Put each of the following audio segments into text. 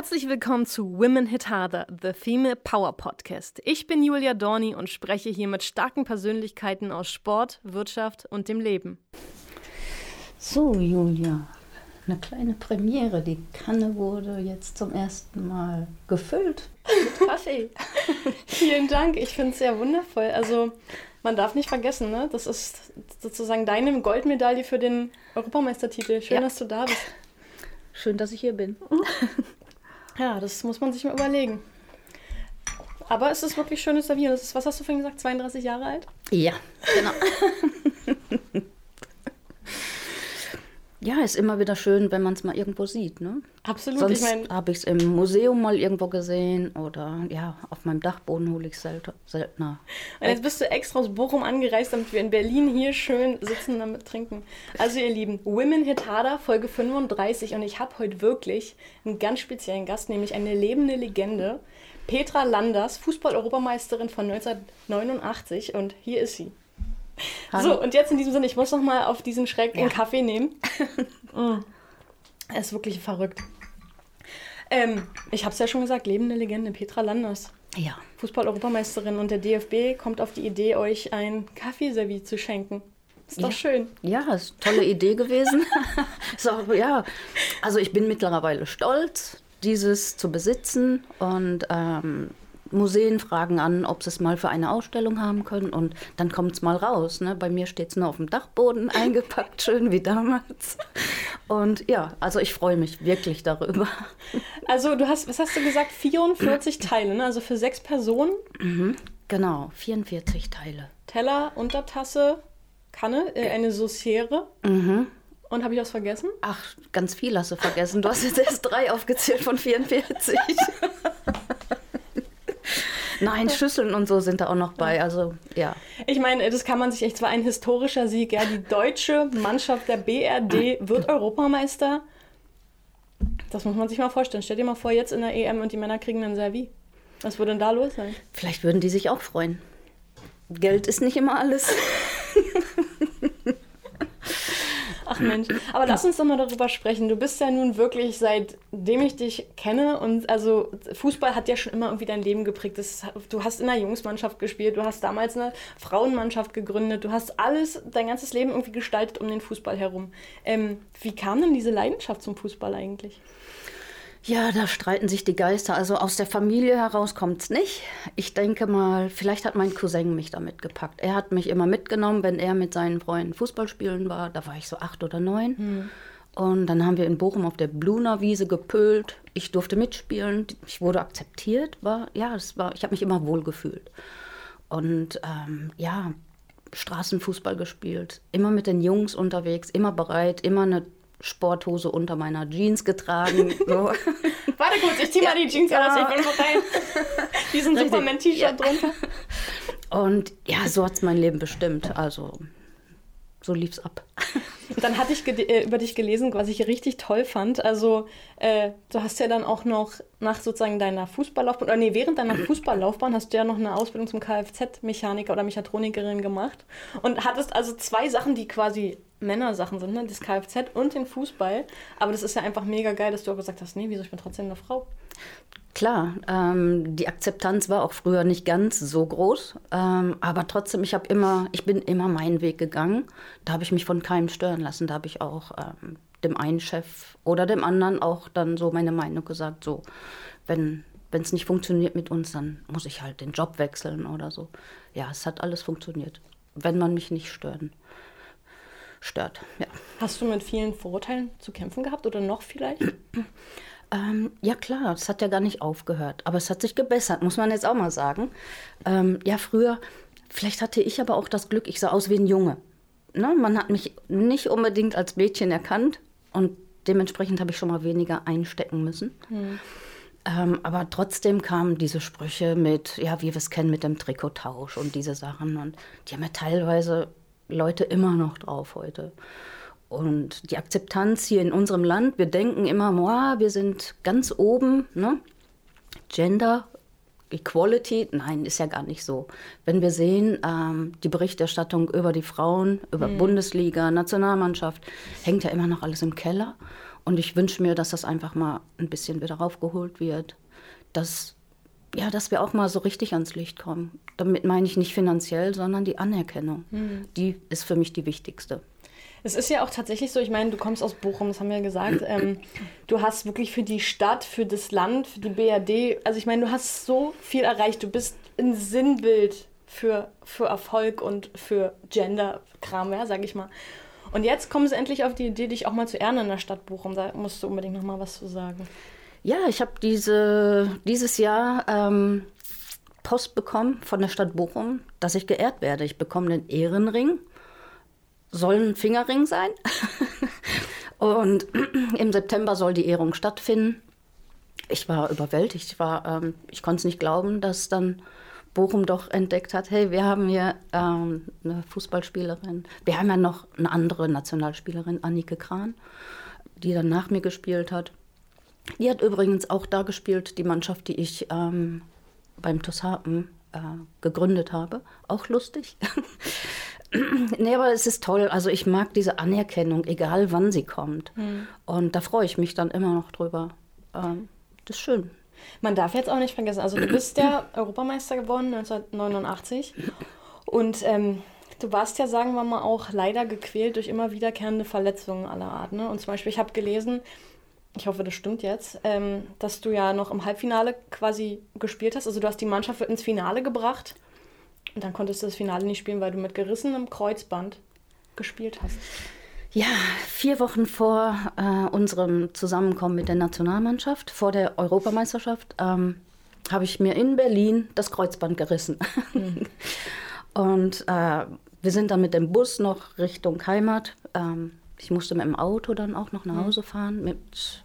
Herzlich willkommen zu Women Hit Harder, the Female Power Podcast. Ich bin Julia Dorni und spreche hier mit starken Persönlichkeiten aus Sport, Wirtschaft und dem Leben. So, Julia, eine kleine Premiere. Die Kanne wurde jetzt zum ersten Mal gefüllt mit Kaffee. Vielen Dank, ich finde es sehr wundervoll. Also, man darf nicht vergessen, ne? das ist sozusagen deine Goldmedaille für den Europameistertitel. Schön, ja. dass du da bist. Schön, dass ich hier bin. Ja, das muss man sich mal überlegen. Aber es ist wirklich schönes Servieren. Das ist, was hast du vorhin gesagt, 32 Jahre alt? Ja, genau. Ja, ist immer wieder schön, wenn man es mal irgendwo sieht. Ne? Absolut. Sonst habe ich es im Museum mal irgendwo gesehen oder ja, auf meinem Dachboden hole ich es seltener. Und jetzt bist du extra aus Bochum angereist, damit wir in Berlin hier schön sitzen und damit trinken. Also ihr Lieben, Women Hit Harder, Folge 35 und ich habe heute wirklich einen ganz speziellen Gast, nämlich eine lebende Legende. Petra Landers, Fußball-Europameisterin von 1989 und hier ist sie. Hallo. So, und jetzt in diesem Sinne, ich muss noch mal auf diesen Schreck ja. einen Kaffee nehmen. mm. Er ist wirklich verrückt. Ähm, ich habe es ja schon gesagt, lebende Legende, Petra Landers. Ja. Fußball-Europameisterin und der DFB kommt auf die Idee, euch ein Kaffeeservice zu schenken. Ist doch ja. schön. Ja, ist eine tolle Idee gewesen. so, ja, also ich bin mittlerweile stolz, dieses zu besitzen und ähm, Museen fragen an, ob sie es mal für eine Ausstellung haben können und dann kommt es mal raus. Ne? Bei mir steht es nur auf dem Dachboden eingepackt, schön wie damals. Und ja, also ich freue mich wirklich darüber. Also du hast, was hast du gesagt, 44 Teile, ne? also für sechs Personen? Mhm, genau, 44 Teile. Teller, Untertasse, Kanne, äh, eine Sauciere. Mhm. Und habe ich was vergessen? Ach, ganz viel hast du vergessen. Du hast jetzt erst drei aufgezählt von 44. Nein, Schüsseln und so sind da auch noch bei. Also ja. Ich meine, das kann man sich echt, zwar ein historischer Sieg. Ja, die deutsche Mannschaft der BRD wird Europameister. Das muss man sich mal vorstellen. Stell dir mal vor, jetzt in der EM und die Männer kriegen ein Servi. Was würde denn da los sein? Vielleicht würden die sich auch freuen. Geld ist nicht immer alles. Mensch, aber lass uns doch mal darüber sprechen. Du bist ja nun wirklich, seitdem ich dich kenne, und also Fußball hat ja schon immer irgendwie dein Leben geprägt. Das, du hast in einer Jungsmannschaft gespielt, du hast damals eine Frauenmannschaft gegründet, du hast alles, dein ganzes Leben irgendwie gestaltet um den Fußball herum. Ähm, wie kam denn diese Leidenschaft zum Fußball eigentlich? Ja, da streiten sich die Geister. Also aus der Familie heraus kommt es nicht. Ich denke mal, vielleicht hat mein Cousin mich damit gepackt. Er hat mich immer mitgenommen, wenn er mit seinen Freunden Fußball spielen war. Da war ich so acht oder neun. Hm. Und dann haben wir in Bochum auf der Bluner Wiese gepölt. Ich durfte mitspielen. Ich wurde akzeptiert. War, ja, es war, ich habe mich immer wohl gefühlt. Und ähm, ja, Straßenfußball gespielt. Immer mit den Jungs unterwegs, immer bereit, immer eine Sporthose unter meiner Jeans getragen. So. Warte kurz, ich zieh mal die Jeans ja. aus, ich mal rein. Diesen Superman-T-Shirt ja. drunter. Und ja, so hat es mein Leben bestimmt. Also so lief's ab. Und dann hatte ich äh, über dich gelesen, was ich richtig toll fand. Also, äh, du hast ja dann auch noch nach sozusagen deiner Fußballlaufbahn, oder nee, während deiner Fußballlaufbahn hast du ja noch eine Ausbildung zum Kfz-Mechaniker oder Mechatronikerin gemacht. Und hattest also zwei Sachen, die quasi Männersachen sind, ne? das Kfz und den Fußball. Aber das ist ja einfach mega geil, dass du auch gesagt hast, nee, wieso, ich bin trotzdem eine Frau. Klar, ähm, die Akzeptanz war auch früher nicht ganz so groß, ähm, aber trotzdem, ich habe immer, ich bin immer meinen Weg gegangen. Da habe ich mich von keinem stören lassen. Da habe ich auch ähm, dem einen Chef oder dem anderen auch dann so meine Meinung gesagt, so wenn wenn es nicht funktioniert mit uns, dann muss ich halt den Job wechseln oder so. Ja, es hat alles funktioniert, wenn man mich nicht stören stört. Ja. Hast du mit vielen Vorurteilen zu kämpfen gehabt oder noch vielleicht? Ähm, ja klar, es hat ja gar nicht aufgehört, aber es hat sich gebessert, muss man jetzt auch mal sagen. Ähm, ja, früher, vielleicht hatte ich aber auch das Glück, ich sah aus wie ein Junge. Ne? Man hat mich nicht unbedingt als Mädchen erkannt und dementsprechend habe ich schon mal weniger einstecken müssen. Hm. Ähm, aber trotzdem kamen diese Sprüche mit, ja, wie wir es kennen mit dem Trikottausch und diese Sachen. Und die haben ja teilweise Leute immer noch drauf heute. Und die Akzeptanz hier in unserem Land, wir denken immer, wow, wir sind ganz oben, ne? Gender Equality, nein, ist ja gar nicht so. Wenn wir sehen, ähm, die Berichterstattung über die Frauen, über mhm. Bundesliga, Nationalmannschaft, hängt ja immer noch alles im Keller. Und ich wünsche mir, dass das einfach mal ein bisschen wieder raufgeholt wird, dass, ja, dass wir auch mal so richtig ans Licht kommen. Damit meine ich nicht finanziell, sondern die Anerkennung. Mhm. Die ist für mich die wichtigste. Es ist ja auch tatsächlich so, ich meine, du kommst aus Bochum, das haben wir ja gesagt. Ähm, du hast wirklich für die Stadt, für das Land, für die BRD, also ich meine, du hast so viel erreicht. Du bist ein Sinnbild für, für Erfolg und für Gender-Kram, ja, sag ich mal. Und jetzt kommen sie endlich auf die Idee, dich auch mal zu ehren in der Stadt Bochum. Da musst du unbedingt noch mal was zu sagen. Ja, ich habe diese, dieses Jahr ähm, Post bekommen von der Stadt Bochum, dass ich geehrt werde. Ich bekomme einen Ehrenring soll ein Fingerring sein. und im September soll die Ehrung stattfinden. Ich war überwältigt. Ich, ähm, ich konnte es nicht glauben, dass dann Bochum doch entdeckt hat, hey, wir haben hier ähm, eine Fußballspielerin. Wir haben ja noch eine andere Nationalspielerin, Annike Kran, die dann nach mir gespielt hat. Die hat übrigens auch da gespielt, die Mannschaft, die ich ähm, beim Toshapen äh, gegründet habe. Auch lustig. nee, aber es ist toll. Also ich mag diese Anerkennung, egal wann sie kommt. Mhm. Und da freue ich mich dann immer noch drüber. Ähm, das ist schön. Man darf jetzt auch nicht vergessen, also du bist ja Europameister geworden 1989 und ähm, du warst ja, sagen wir mal, auch leider gequält durch immer wiederkehrende Verletzungen aller Art. Ne? Und zum Beispiel, ich habe gelesen, ich hoffe, das stimmt jetzt, ähm, dass du ja noch im Halbfinale quasi gespielt hast. Also du hast die Mannschaft ins Finale gebracht und dann konntest du das Finale nicht spielen, weil du mit gerissenem Kreuzband gespielt hast. Ja, vier Wochen vor äh, unserem Zusammenkommen mit der Nationalmannschaft, vor der Europameisterschaft, ähm, habe ich mir in Berlin das Kreuzband gerissen. Mhm. Und äh, wir sind dann mit dem Bus noch Richtung Heimat. Ähm, ich musste mit dem Auto dann auch noch nach mhm. Hause fahren. Mit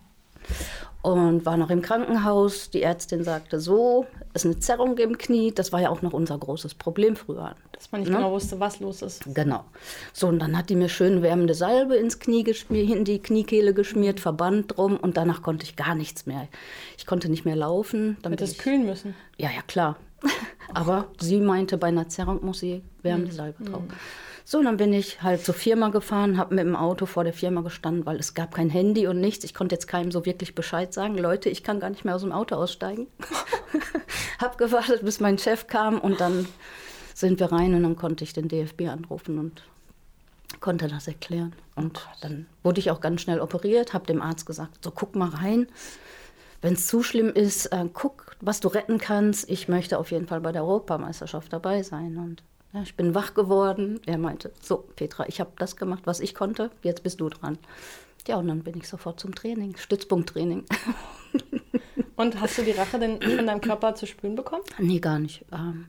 und war noch im Krankenhaus. Die Ärztin sagte so, ist eine Zerrung im Knie. Das war ja auch noch unser großes Problem früher. Dass man nicht ne? genau wusste, was los ist. Genau. So, und dann hat die mir schön wärmende Salbe ins Knie geschmiert, in die Kniekehle geschmiert, Verband drum und danach konnte ich gar nichts mehr. Ich konnte nicht mehr laufen. Dann Hättest kühlen müssen? Ja, ja, klar. Aber sie meinte, bei einer Zerrung muss sie wärmende hm. Salbe drauf. Mhm. So, dann bin ich halt zur Firma gefahren, habe mit dem Auto vor der Firma gestanden, weil es gab kein Handy und nichts. Ich konnte jetzt keinem so wirklich Bescheid sagen. Leute, ich kann gar nicht mehr aus dem Auto aussteigen. hab gewartet, bis mein Chef kam und dann sind wir rein und dann konnte ich den DFB anrufen und konnte das erklären. Und dann wurde ich auch ganz schnell operiert, habe dem Arzt gesagt, so guck mal rein. Wenn es zu schlimm ist, äh, guck, was du retten kannst. Ich möchte auf jeden Fall bei der Europameisterschaft dabei sein. Und ja, ich bin wach geworden. Er meinte, so Petra, ich habe das gemacht, was ich konnte, jetzt bist du dran. Ja, und dann bin ich sofort zum Training, Stützpunkttraining. Und hast du die Rache denn von deinem Körper zu spüren bekommen? Nee, gar nicht. Ähm,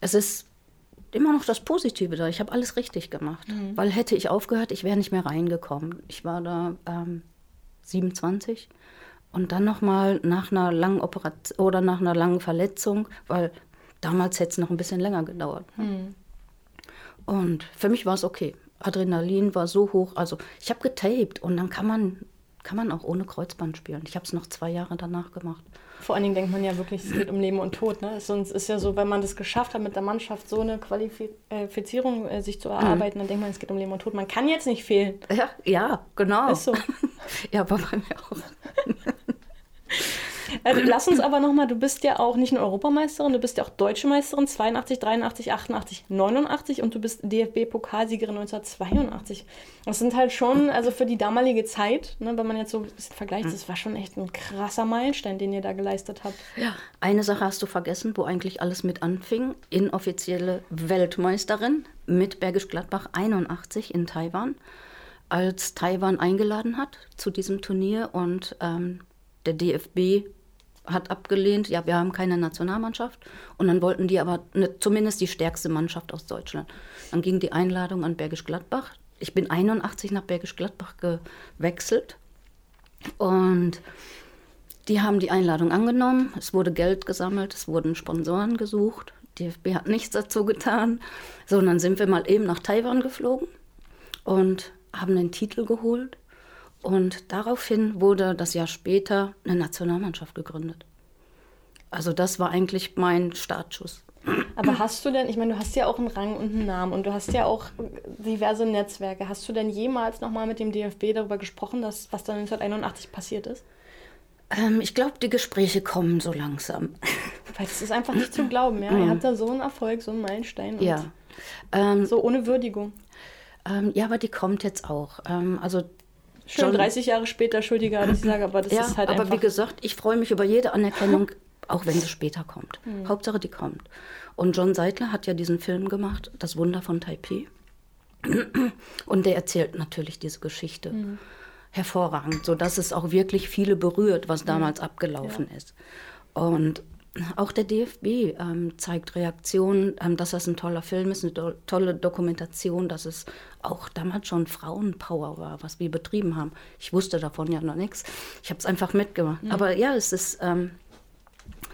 es ist immer noch das Positive da. Ich habe alles richtig gemacht. Mhm. Weil hätte ich aufgehört, ich wäre nicht mehr reingekommen. Ich war da ähm, 27 und dann nochmal nach einer langen Operation oder nach einer langen Verletzung, weil Damals hätte es noch ein bisschen länger gedauert. Mhm. Und für mich war es okay. Adrenalin war so hoch. Also ich habe getaped und dann kann man, kann man auch ohne Kreuzband spielen. Ich habe es noch zwei Jahre danach gemacht. Vor allen Dingen denkt man ja wirklich, es geht um Leben und Tod. Ne? Sonst ist ja so, wenn man das geschafft hat, mit der Mannschaft so eine Qualifizierung äh, sich zu erarbeiten, mhm. dann denkt man, es geht um Leben und Tod. Man kann jetzt nicht fehlen. Ja, ja genau. Ist so. ja, aber bei mir auch. Also, lass uns aber nochmal, du bist ja auch nicht nur Europameisterin, du bist ja auch Deutsche Meisterin 82, 83, 88, 89 und du bist DFB-Pokalsiegerin 1982. Das sind halt schon, also für die damalige Zeit, ne, wenn man jetzt so ein bisschen vergleicht, hm. das war schon echt ein krasser Meilenstein, den ihr da geleistet habt. Ja, eine Sache hast du vergessen, wo eigentlich alles mit anfing. Inoffizielle Weltmeisterin mit Bergisch Gladbach 81 in Taiwan als Taiwan eingeladen hat zu diesem Turnier und ähm, der DFB hat abgelehnt, ja, wir haben keine Nationalmannschaft. Und dann wollten die aber ne, zumindest die stärkste Mannschaft aus Deutschland. Dann ging die Einladung an Bergisch Gladbach. Ich bin 81 nach Bergisch Gladbach gewechselt. Und die haben die Einladung angenommen. Es wurde Geld gesammelt, es wurden Sponsoren gesucht. DFB hat nichts dazu getan. So, und dann sind wir mal eben nach Taiwan geflogen und haben den Titel geholt. Und daraufhin wurde das Jahr später eine Nationalmannschaft gegründet. Also das war eigentlich mein Startschuss. Aber hast du denn, ich meine, du hast ja auch einen Rang und einen Namen und du hast ja auch diverse Netzwerke. Hast du denn jemals nochmal mit dem DFB darüber gesprochen, dass, was da 1981 passiert ist? Ähm, ich glaube, die Gespräche kommen so langsam. Weil das ist einfach nicht zu glauben, ja. Mhm. Ihr habt da so einen Erfolg, so einen Meilenstein. Ja. Ähm, so ohne Würdigung. Ähm, ja, aber die kommt jetzt auch. Ähm, also Schön John, 30 Jahre später, Entschuldige, dass ich sage, aber das ja, ist halt aber einfach... wie gesagt, ich freue mich über jede Anerkennung, auch wenn sie später kommt. Mhm. Hauptsache, die kommt. Und John Seidler hat ja diesen Film gemacht, Das Wunder von Taipei. Und der erzählt natürlich diese Geschichte. Mhm. Hervorragend, sodass es auch wirklich viele berührt, was damals mhm. abgelaufen ja. ist. Und auch der DFB ähm, zeigt Reaktionen, ähm, dass das ein toller Film ist, eine do tolle Dokumentation, dass es auch damals schon Frauenpower war, was wir betrieben haben. Ich wusste davon ja noch nichts. Ich habe es einfach mitgemacht. Mhm. Aber ja, es ist ähm,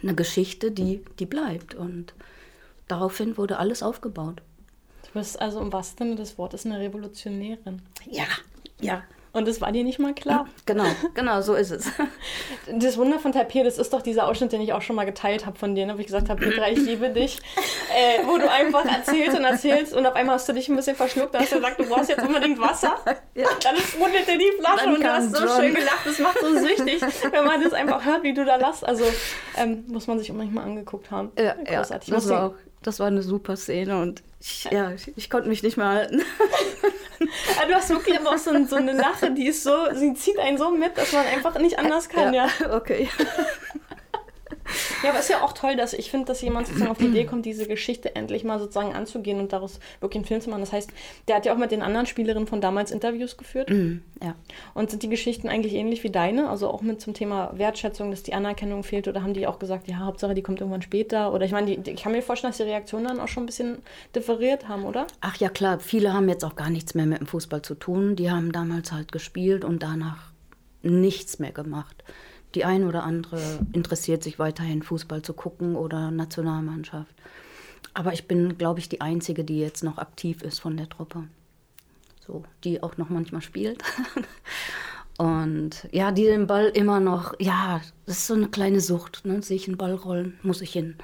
eine Geschichte, die, die bleibt. Und daraufhin wurde alles aufgebaut. Du bist also im wahrsten Sinne des Wortes eine Revolutionärin. Ja, ja. Und das war dir nicht mal klar. Genau, genau, so ist es. Das Wunder von Taipei, das ist doch dieser Ausschnitt, den ich auch schon mal geteilt habe von dir, ne, wo ich gesagt habe, Petra, ich liebe dich. Äh, wo du einfach erzählst und erzählst und auf einmal hast du dich ein bisschen verschluckt und hast gesagt, du brauchst jetzt unbedingt Wasser. Ja. Dann sprudelte die Flasche Dann und du hast so John. schön gelacht. Das macht so süchtig, wenn man das einfach hört, wie du da lachst. Also ähm, muss man sich unbedingt mal angeguckt haben. Ja, Großartig. Ja, das, war auch, das war eine super Szene und ich, ja, ich, ich konnte mich nicht mehr halten. Aber du hast wirklich aber auch so, so, eine Lache, die ist so, sie zieht einen so mit, dass man einfach nicht anders kann, ja. ja. Okay. Ja, aber es ist ja auch toll, dass ich finde, dass jemand sozusagen auf die Idee kommt, diese Geschichte endlich mal sozusagen anzugehen und daraus wirklich einen Film zu machen. Das heißt, der hat ja auch mit den anderen Spielerinnen von damals Interviews geführt. Mm, ja. Und sind die Geschichten eigentlich ähnlich wie deine? Also auch mit zum Thema Wertschätzung, dass die Anerkennung fehlt? Oder haben die auch gesagt, ja, Hauptsache, die kommt irgendwann später? Oder ich meine, ich kann mir vorstellen, dass die Reaktionen dann auch schon ein bisschen differiert haben, oder? Ach ja, klar. Viele haben jetzt auch gar nichts mehr mit dem Fußball zu tun. Die haben damals halt gespielt und danach nichts mehr gemacht. Die eine oder andere interessiert sich weiterhin Fußball zu gucken oder Nationalmannschaft. Aber ich bin, glaube ich, die Einzige, die jetzt noch aktiv ist von der Truppe. So, die auch noch manchmal spielt. Und ja, die den Ball immer noch, ja, das ist so eine kleine Sucht. Ne? Sehe ich einen Ball rollen, muss ich hin.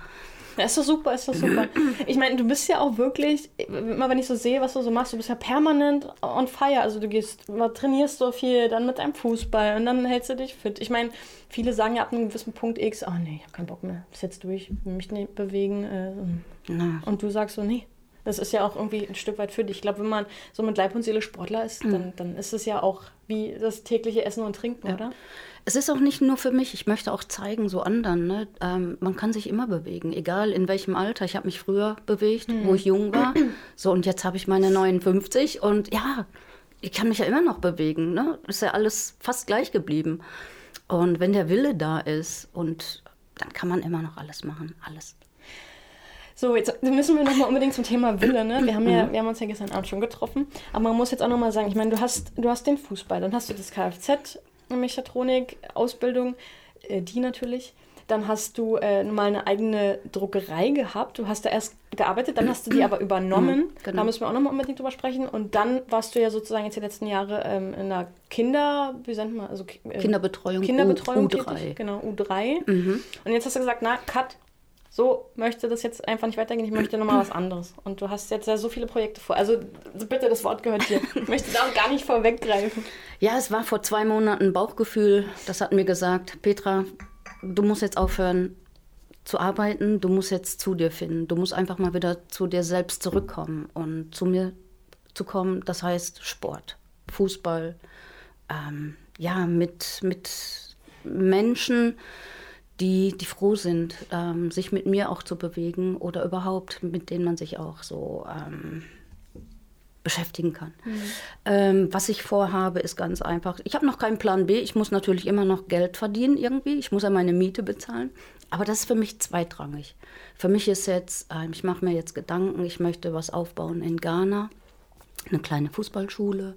Ist doch super, ist doch super. Ich meine, du bist ja auch wirklich, immer wenn ich so sehe, was du so machst, du bist ja permanent on fire. Also du gehst, trainierst so viel, dann mit deinem Fußball und dann hältst du dich fit. Ich meine, viele sagen ja ab einem gewissen Punkt X, oh nee, ich habe keinen Bock mehr, bis jetzt durch, will mich nicht bewegen. Äh, und du sagst so, nee, das ist ja auch irgendwie ein Stück weit für dich. Ich glaube, wenn man so mit Leib und Seele Sportler ist, dann, dann ist es ja auch wie das tägliche Essen und Trinken, ja. oder? Es ist auch nicht nur für mich. Ich möchte auch zeigen, so anderen. Ne? Ähm, man kann sich immer bewegen, egal in welchem Alter. Ich habe mich früher bewegt, mhm. wo ich jung war. So, und jetzt habe ich meine 59 und ja, ich kann mich ja immer noch bewegen. Ne? Ist ja alles fast gleich geblieben. Und wenn der Wille da ist und dann kann man immer noch alles machen, alles. So, jetzt müssen wir nochmal unbedingt zum Thema Wille, ne? Wir haben ja, mhm. wir haben uns ja gestern Abend schon getroffen. Aber man muss jetzt auch nochmal sagen, ich meine, du hast, du hast den Fußball, dann hast du das Kfz, Mechatronik, Ausbildung, äh, die natürlich. Dann hast du äh, mal eine eigene Druckerei gehabt. Du hast da erst gearbeitet, dann hast du die aber übernommen. Mhm, genau. Da müssen wir auch nochmal unbedingt drüber sprechen. Und dann warst du ja sozusagen jetzt die letzten Jahre ähm, in einer Kinder, wie nennt man, also äh, Kinderbetreuung, Kinderbetreuung U, U3. Tätig, genau, U3. Mhm. Und jetzt hast du gesagt, na, cut, so möchte das jetzt einfach nicht weitergehen, ich möchte nochmal was anderes. Und du hast jetzt ja so viele Projekte vor. Also bitte, das Wort gehört dir. Ich möchte da auch gar nicht vorweggreifen. Ja, es war vor zwei Monaten Bauchgefühl. Das hat mir gesagt, Petra, du musst jetzt aufhören zu arbeiten, du musst jetzt zu dir finden. Du musst einfach mal wieder zu dir selbst zurückkommen und zu mir zu kommen. Das heißt Sport, Fußball, ähm, ja, mit, mit Menschen, die, die froh sind, ähm, sich mit mir auch zu bewegen oder überhaupt mit denen man sich auch so ähm, beschäftigen kann. Mhm. Ähm, was ich vorhabe, ist ganz einfach. Ich habe noch keinen Plan B. Ich muss natürlich immer noch Geld verdienen irgendwie. Ich muss ja meine Miete bezahlen. Aber das ist für mich zweitrangig. Für mich ist jetzt, äh, ich mache mir jetzt Gedanken, ich möchte was aufbauen in Ghana eine kleine Fußballschule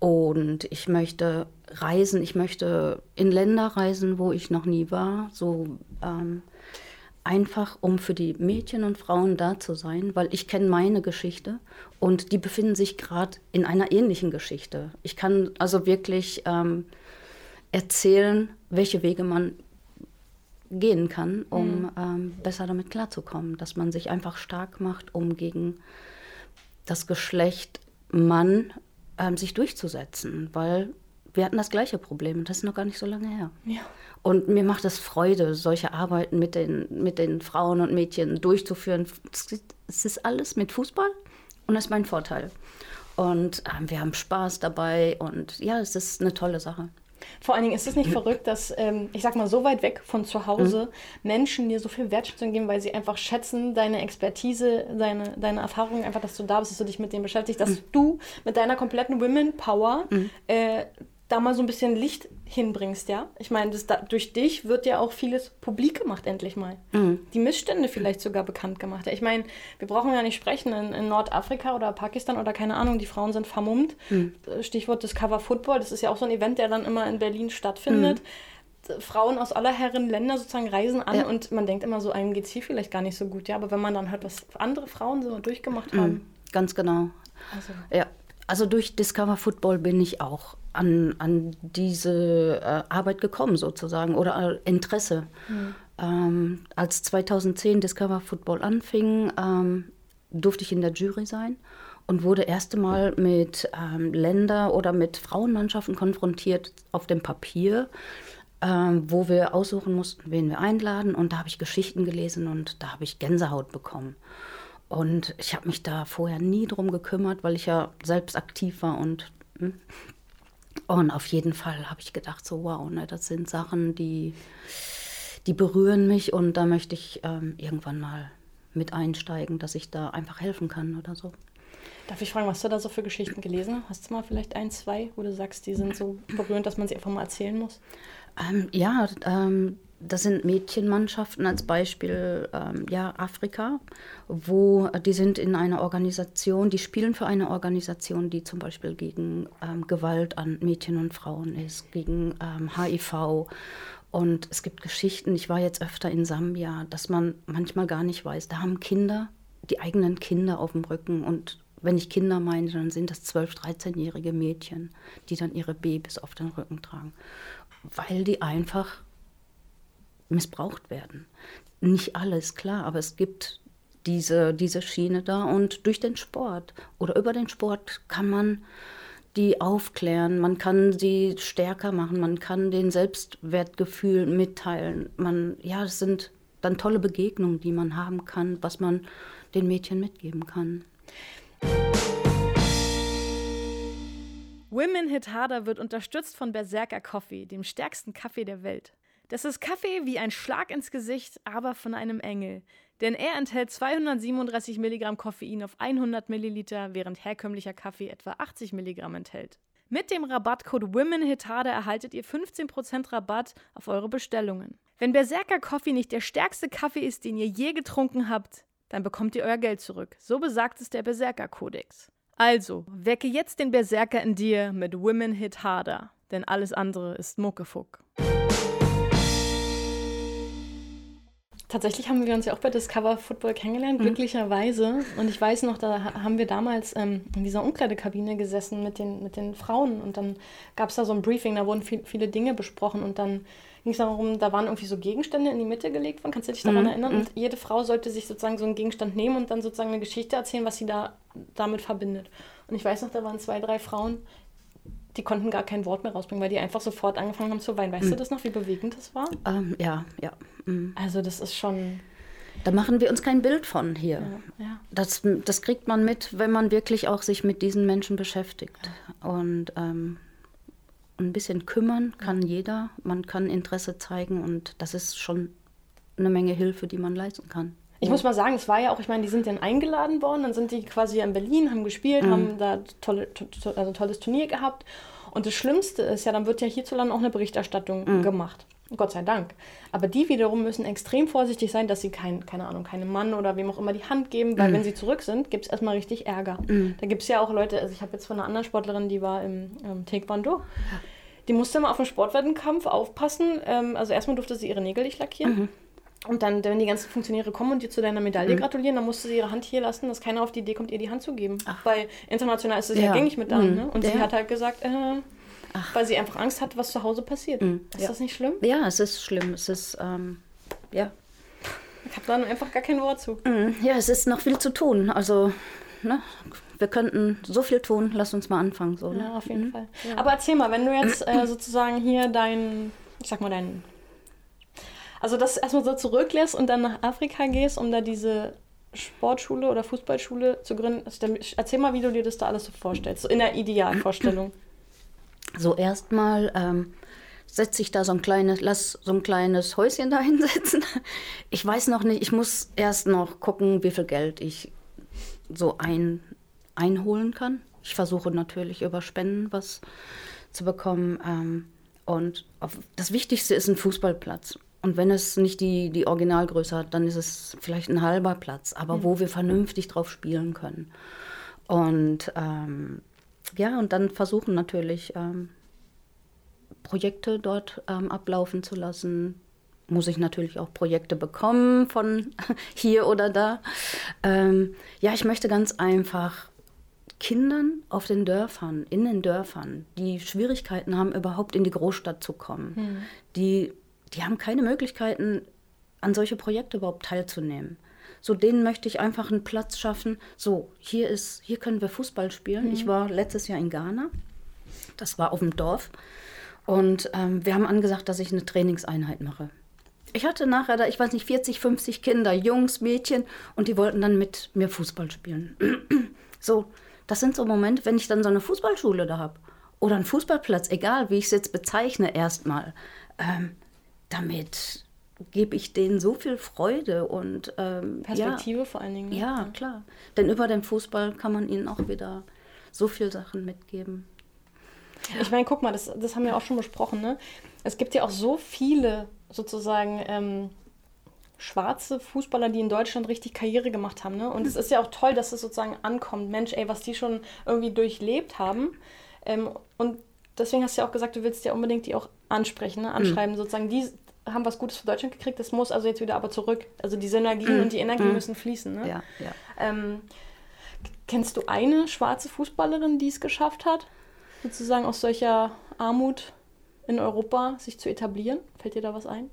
und ich möchte reisen, ich möchte in Länder reisen, wo ich noch nie war, so ähm, einfach um für die Mädchen und Frauen da zu sein, weil ich kenne meine Geschichte und die befinden sich gerade in einer ähnlichen Geschichte. Ich kann also wirklich ähm, erzählen, welche Wege man gehen kann, um mhm. ähm, besser damit klarzukommen. Dass man sich einfach stark macht, um gegen das Geschlecht Mann ähm, sich durchzusetzen. Weil wir hatten das gleiche Problem und das ist noch gar nicht so lange her. Ja. Und mir macht es Freude, solche Arbeiten mit den, mit den Frauen und Mädchen durchzuführen. Es ist alles mit Fußball und das ist mein Vorteil. Und äh, wir haben Spaß dabei und ja, es ist eine tolle Sache. Vor allen Dingen ist es nicht verrückt, dass, ähm, ich sag mal, so weit weg von zu Hause mhm. Menschen dir so viel Wertschätzung geben, weil sie einfach schätzen, deine Expertise, deine, deine Erfahrung, einfach, dass du da bist, dass du dich mit dem beschäftigst, dass mhm. du mit deiner kompletten Women Power mhm. äh, da mal so ein bisschen Licht hinbringst, ja. Ich meine, da, durch dich wird ja auch vieles publik gemacht, endlich mal. Mhm. Die Missstände vielleicht sogar bekannt gemacht. Ich meine, wir brauchen ja nicht sprechen, in, in, Nordafrika oder Pakistan oder keine Ahnung, die Frauen sind vermummt. Mhm. Stichwort Discover Football, das ist ja auch so ein Event, der dann immer in Berlin stattfindet. Mhm. Frauen aus aller Herren Länder sozusagen reisen an ja. und man denkt immer so, einem geht es hier vielleicht gar nicht so gut, ja, aber wenn man dann hört, was andere Frauen so durchgemacht mhm. haben. Ganz genau. Also. Ja, also durch Discover Football bin ich auch an, an diese äh, Arbeit gekommen sozusagen oder äh, Interesse. Mhm. Ähm, als 2010 Discover Football anfing, ähm, durfte ich in der Jury sein und wurde erst einmal mit ähm, Länder- oder mit Frauenmannschaften konfrontiert auf dem Papier, ähm, wo wir aussuchen mussten, wen wir einladen. Und da habe ich Geschichten gelesen und da habe ich Gänsehaut bekommen. Und ich habe mich da vorher nie drum gekümmert, weil ich ja selbst aktiv war und hm, und auf jeden Fall habe ich gedacht, so wow, ne, das sind Sachen, die, die berühren mich und da möchte ich ähm, irgendwann mal mit einsteigen, dass ich da einfach helfen kann oder so. Darf ich fragen, was du da so für Geschichten gelesen hast? du mal vielleicht ein, zwei, wo du sagst, die sind so berührend, dass man sie einfach mal erzählen muss? Ähm, ja, ähm, das sind Mädchenmannschaften als Beispiel ähm, ja, Afrika, wo äh, die sind in einer Organisation, die spielen für eine Organisation, die zum Beispiel gegen ähm, Gewalt an Mädchen und Frauen ist, gegen ähm, HIV. Und es gibt Geschichten, ich war jetzt öfter in Sambia, dass man manchmal gar nicht weiß, da haben Kinder die eigenen Kinder auf dem Rücken und wenn ich Kinder meine, dann sind das 12-, 13-jährige Mädchen, die dann ihre Babys auf den Rücken tragen, weil die einfach missbraucht werden. Nicht alles, klar, aber es gibt diese, diese Schiene da und durch den Sport oder über den Sport kann man die aufklären, man kann sie stärker machen, man kann den Selbstwertgefühl mitteilen. Man, ja, es sind dann tolle Begegnungen, die man haben kann, was man den Mädchen mitgeben kann. Women Hit Harder wird unterstützt von Berserker Coffee, dem stärksten Kaffee der Welt. Das ist Kaffee wie ein Schlag ins Gesicht, aber von einem Engel. Denn er enthält 237 Milligramm Koffein auf 100 Milliliter, während herkömmlicher Kaffee etwa 80 Milligramm enthält. Mit dem Rabattcode WOMENHITADE erhaltet ihr 15% Rabatt auf eure Bestellungen. Wenn Berserker Coffee nicht der stärkste Kaffee ist, den ihr je getrunken habt, dann bekommt ihr euer Geld zurück. So besagt es der Berserker-Kodex. Also, wecke jetzt den Berserker in dir mit Women Hit Harder, denn alles andere ist Muckefuck. Tatsächlich haben wir uns ja auch bei Discover Football kennengelernt, mhm. glücklicherweise. Und ich weiß noch, da haben wir damals ähm, in dieser Umkleidekabine gesessen mit den, mit den Frauen. Und dann gab es da so ein Briefing, da wurden viel, viele Dinge besprochen. Und dann ging es darum, da waren irgendwie so Gegenstände in die Mitte gelegt worden. Kannst du dich daran mhm. erinnern? Und mhm. jede Frau sollte sich sozusagen so einen Gegenstand nehmen und dann sozusagen eine Geschichte erzählen, was sie da damit verbindet. Und ich weiß noch, da waren zwei, drei Frauen, die konnten gar kein Wort mehr rausbringen, weil die einfach sofort angefangen haben zu weinen. Weißt mhm. du das noch, wie bewegend das war? Ähm, ja, ja. Mhm. Also das ist schon... Da machen wir uns kein Bild von hier. Ja, ja. Das, das kriegt man mit, wenn man wirklich auch sich mit diesen Menschen beschäftigt. Und ähm, ein bisschen kümmern kann jeder. Man kann Interesse zeigen und das ist schon eine Menge Hilfe, die man leisten kann. Ich muss mal sagen, es war ja auch, ich meine, die sind dann eingeladen worden, dann sind die quasi in Berlin, haben gespielt, mhm. haben da tolle, to, also ein tolles Turnier gehabt. Und das Schlimmste ist ja, dann wird ja hierzulande auch eine Berichterstattung mhm. gemacht. Gott sei Dank. Aber die wiederum müssen extrem vorsichtig sein, dass sie kein, keine Ahnung, keinem Mann oder wem auch immer die Hand geben, weil mhm. wenn sie zurück sind, gibt es erstmal richtig Ärger. Mhm. Da gibt es ja auch Leute, also ich habe jetzt von einer anderen Sportlerin, die war im ähm, Taekwondo. Die musste mal auf dem Sportwettkampf aufpassen. Ähm, also erstmal durfte sie ihre Nägel nicht lackieren. Mhm. Und dann, wenn die ganzen Funktionäre kommen und dir zu deiner Medaille mhm. gratulieren, dann musst du sie ihre Hand hier lassen, dass keiner auf die Idee kommt, ihr die Hand zu geben. Ach. Weil international ist es ja, ja gängig mit dann. Mhm. Ne? Und ja. sie hat halt gesagt, äh, weil sie einfach Angst hat, was zu Hause passiert. Mhm. Ist ja. das nicht schlimm? Ja, es ist schlimm. Es ist, ähm, ja. Ich habe da einfach gar kein Wort zu. Mm, Ja, es ist noch viel zu tun. Also, ne, wir könnten so viel tun. Lass uns mal anfangen. So, ne? Ja, auf jeden Fall. Aber erzähl mal, wenn du jetzt äh, sozusagen hier dein, ich sag mal, dein. Also das erstmal so zurücklässt und dann nach Afrika gehst, um da diese Sportschule oder Fußballschule zu gründen. Also Erzähl mal, wie du dir das da alles so vorstellst, so in der Idealvorstellung. So erstmal ähm, setze ich da so ein kleines, lass so ein kleines Häuschen da hinsetzen. Ich weiß noch nicht, ich muss erst noch gucken, wie viel Geld ich so ein, einholen kann. Ich versuche natürlich über Spenden was zu bekommen. Ähm, und auf, das Wichtigste ist ein Fußballplatz. Und wenn es nicht die, die Originalgröße hat, dann ist es vielleicht ein halber Platz, aber wo wir vernünftig drauf spielen können. Und ähm, ja, und dann versuchen natürlich ähm, Projekte dort ähm, ablaufen zu lassen. Muss ich natürlich auch Projekte bekommen von hier oder da. Ähm, ja, ich möchte ganz einfach Kindern auf den Dörfern, in den Dörfern, die Schwierigkeiten haben, überhaupt in die Großstadt zu kommen, die, die haben keine Möglichkeiten, an solche Projekte überhaupt teilzunehmen. So denen möchte ich einfach einen Platz schaffen. So, hier ist, hier können wir Fußball spielen. Ich war letztes Jahr in Ghana. Das war auf dem Dorf. Und ähm, wir haben angesagt, dass ich eine Trainingseinheit mache. Ich hatte nachher da, ich weiß nicht, 40, 50 Kinder, Jungs, Mädchen, und die wollten dann mit mir Fußball spielen. so, das sind so Momente, wenn ich dann so eine Fußballschule da habe oder einen Fußballplatz, egal wie ich es jetzt bezeichne, erstmal, ähm, damit gebe ich denen so viel Freude und ähm, Perspektive ja, vor allen Dingen. ne? ja, klar. Denn über den Fußball kann man ihnen auch wieder so viele Sachen mitgeben. Ich meine, guck mal, das, das haben wir auch schon besprochen, ne? Es gibt ja auch so viele sozusagen ähm, schwarze Fußballer, die in Deutschland richtig Karriere gemacht haben, ne? Und es ist ja auch toll, dass es sozusagen ankommt. Mensch, ey, was die schon irgendwie durchlebt haben. Ähm, und deswegen hast du ja auch gesagt, du willst ja unbedingt die auch ansprechen, ne? anschreiben, sozusagen, die haben was Gutes für Deutschland gekriegt, das muss also jetzt wieder aber zurück. Also die Synergien und die Energie müssen fließen, ne? Ja, ja. Ähm, kennst du eine schwarze Fußballerin, die es geschafft hat, sozusagen aus solcher Armut in Europa sich zu etablieren? Fällt dir da was ein?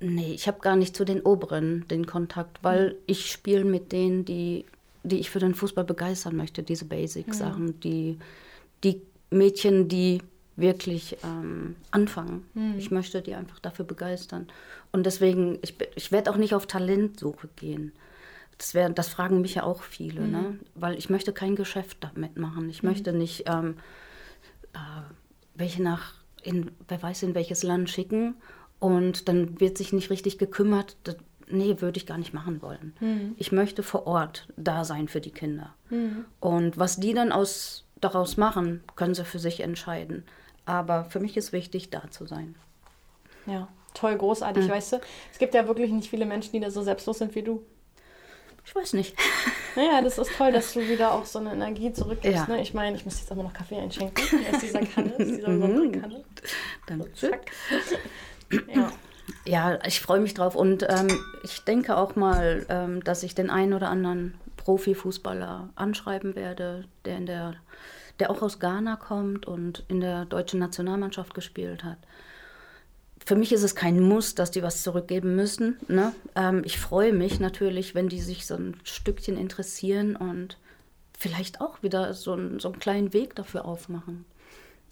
Nee, ich habe gar nicht zu den Oberen den Kontakt, weil ich spiele mit denen, die, die ich für den Fußball begeistern möchte, diese Basic-Sachen, die, die Mädchen, die wirklich ähm, anfangen. Ich möchte die einfach dafür begeistern. Und deswegen, ich, ich werde auch nicht auf Talentsuche gehen. Das, wär, das fragen mich ja auch viele, ne? weil ich möchte kein Geschäft damit machen. Ich möchte nicht ähm, äh, welche nach, in, wer weiß in welches Land schicken und dann wird sich nicht richtig gekümmert. Das, nee, würde ich gar nicht machen wollen. Ich möchte vor Ort da sein für die Kinder. Und was die dann aus, daraus machen, können sie für sich entscheiden. Aber für mich ist wichtig, da zu sein. Ja, toll, großartig, weißt du? Es gibt ja wirklich nicht viele Menschen, die da so selbstlos sind wie du. Ich weiß nicht. Naja, das ist toll, dass du wieder auch so eine Energie zurückgibst. Ja. Ne? Ich meine, ich muss jetzt aber noch Kaffee einschenken. Ist dieser Kanne, ist dieser besondere Kanne. Danke. Zack. Ja. Ja, ich freue mich drauf und ähm, ich denke auch mal, ähm, dass ich den einen oder anderen Profifußballer anschreiben werde, der in der, der auch aus Ghana kommt und in der deutschen Nationalmannschaft gespielt hat. Für mich ist es kein Muss, dass die was zurückgeben müssen. Ne? Ähm, ich freue mich natürlich, wenn die sich so ein Stückchen interessieren und vielleicht auch wieder so, ein, so einen kleinen Weg dafür aufmachen.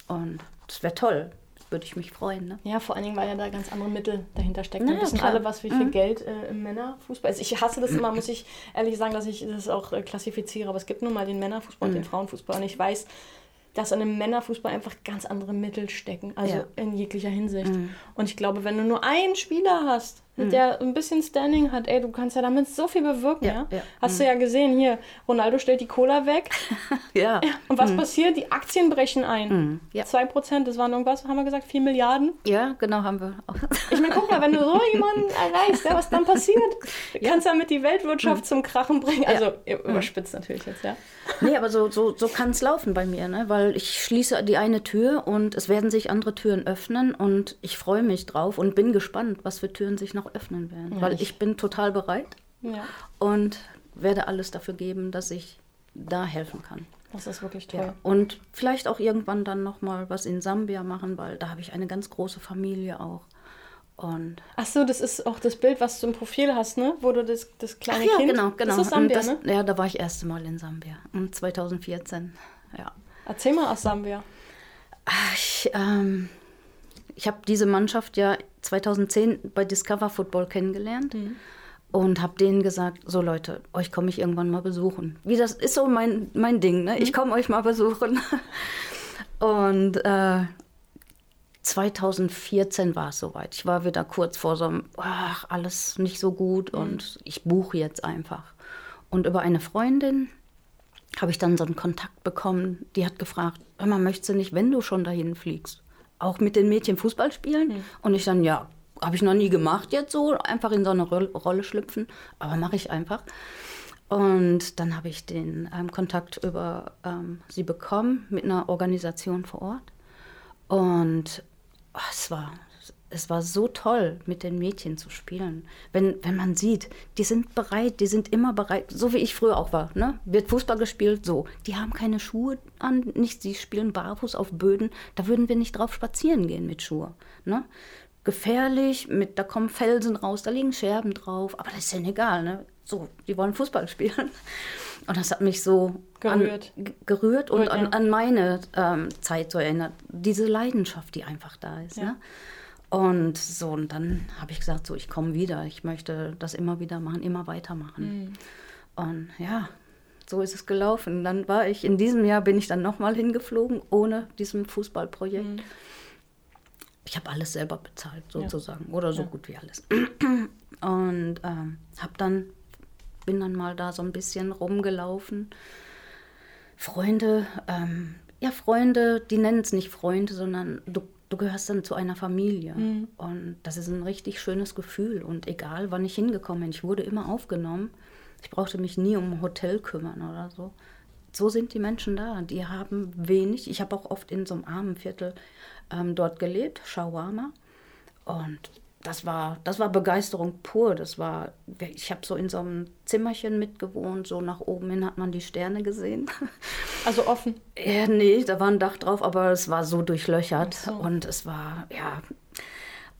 Und das wäre toll. Würde ich mich freuen. Ne? ja, vor allen Dingen, weil ja da ganz andere Mittel dahinter stecken. Na Wir wissen alle, was wie viel Geld äh, im Männerfußball ist. Ich hasse das immer, muss ich ehrlich sagen, dass ich das auch äh, klassifiziere. Aber es gibt nun mal den Männerfußball und den Frauenfußball. Und ich weiß, dass in dem Männerfußball einfach ganz andere Mittel stecken. Also Ja. in jeglicher Hinsicht. Und ich glaube, wenn du nur einen Spieler hast, der ein bisschen Standing hat, ey, du kannst ja damit so viel bewirken, ja? Ja. Hast du ja gesehen, hier, Ronaldo stellt die Cola weg. Ja. Und was passiert? Die Aktien brechen ein. Ja. 2%, das waren irgendwas, haben wir gesagt, 4 Milliarden. Ja, genau, haben wir auch. Ich meine, guck mal, wenn du so jemanden erreichst, ja, was dann passiert? Du kannst damit die Weltwirtschaft zum Krachen bringen. Also, überspitzt natürlich jetzt, ja. Nee, aber so, so, so kann es laufen bei mir, ne? weil ich schließe die eine Tür und es werden sich andere Türen öffnen und ich freue mich drauf und bin gespannt, was für Türen sich noch öffnen werden. weil ich bin total bereit Ja, und werde alles dafür geben, dass ich da helfen kann. das ist wirklich toll. Ja. Und vielleicht auch irgendwann dann nochmal was in Sambia machen, weil da habe ich eine ganz große Familie auch. Und Ach so, das ist auch das Bild, was du im Profil hast, ne? Wo du das, das kleine ja, Kind... genau, genau. Das ist Sambia, das, ne? Ja, da war ich das erste Mal in Sambia. um 2014. Ja. Erzähl mal aus Sambia. Ach, Ich, ähm, ich habe diese Mannschaft ja 2010 bei Discover Football kennengelernt und habe denen gesagt, so Leute, euch komme ich irgendwann mal besuchen. Wie das ist so mein, mein Ding, ne? Ich komme euch mal besuchen. Und äh, 2014 war es soweit. Ich war wieder kurz vor so einem, ach, alles nicht so gut und ich buche jetzt einfach. Und über eine Freundin habe ich dann so einen Kontakt bekommen, die hat gefragt, hör mal, möchtest du nicht, wenn du schon dahin fliegst, auch mit den Mädchen Fußball spielen? Und ich dann, ja, habe ich noch nie gemacht jetzt so, einfach in so eine Ro Rolle schlüpfen, aber mache ich einfach. Und dann habe ich den ähm, Kontakt über ähm, sie bekommen mit einer Organisation vor Ort. Und oh, es, war, es war so toll, mit den Mädchen zu spielen. Wenn, wenn man sieht, die sind bereit, die sind immer bereit, so wie ich früher auch war. Ne? Wird Fußball gespielt, so. Die haben keine Schuhe an, nicht, die spielen barfuß auf Böden. Da würden wir nicht drauf spazieren gehen mit Schuhe. Ne? Gefährlich, mit, da kommen Felsen raus, da liegen Scherben drauf, aber das ist denen egal. Ne? So, die wollen Fußball spielen. Und das hat mich so Gerührt. An, gerührt und an, an meine ähm, Zeit so erinnert. Diese Leidenschaft, die einfach da ist. Ja. Ne? Und so, und dann habe ich gesagt, so, ich komme wieder. Ich möchte das immer wieder machen, immer weitermachen. Mhm. Und ja, so ist es gelaufen. Dann war ich, in diesem Jahr bin ich dann nochmal hingeflogen, ohne diesem Fußballprojekt. Ich habe alles selber bezahlt, sozusagen. Oder so Ja. gut wie alles. Und ähm, habe dann, bin dann mal da so ein bisschen rumgelaufen. Freunde, ähm, ja, Freunde, die nennen es nicht Freunde, sondern du, du gehörst dann zu einer Familie. Und das ist ein richtig schönes Gefühl. Und egal, wann ich hingekommen bin, ich wurde immer aufgenommen. Ich brauchte mich nie um ein Hotel kümmern oder so. So sind die Menschen da. Die haben wenig. Ich habe auch oft in so einem armen Viertel ähm, dort gelebt, Shawarma. Und das war, das war Begeisterung pur. Das war, ich habe so in so einem Zimmerchen mitgewohnt, so nach oben hin hat man die Sterne gesehen. Also offen. Ja, nee, da war ein Dach drauf, aber es war so durchlöchert so. und es war, ja.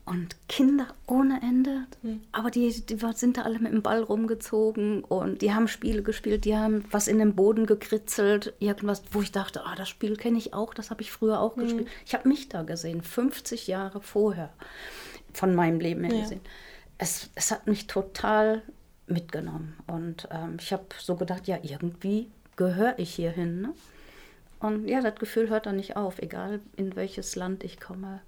Und Kinder ohne Ende, Hm. aber die, die sind da alle mit dem Ball rumgezogen und die haben Spiele gespielt, die haben was in den Boden gekritzelt, irgendwas, wo ich dachte, ah, das Spiel kenne ich auch, das habe ich früher auch Hm. gespielt. Ich habe mich da gesehen, 50 Jahre vorher von meinem Leben her Ja. gesehen. Es, es hat mich total mitgenommen und ähm, ich habe so gedacht, ja, irgendwie gehöre ich hier hin. Ne? Und ja, das Gefühl hört dann nicht auf, egal in welches Land ich komme.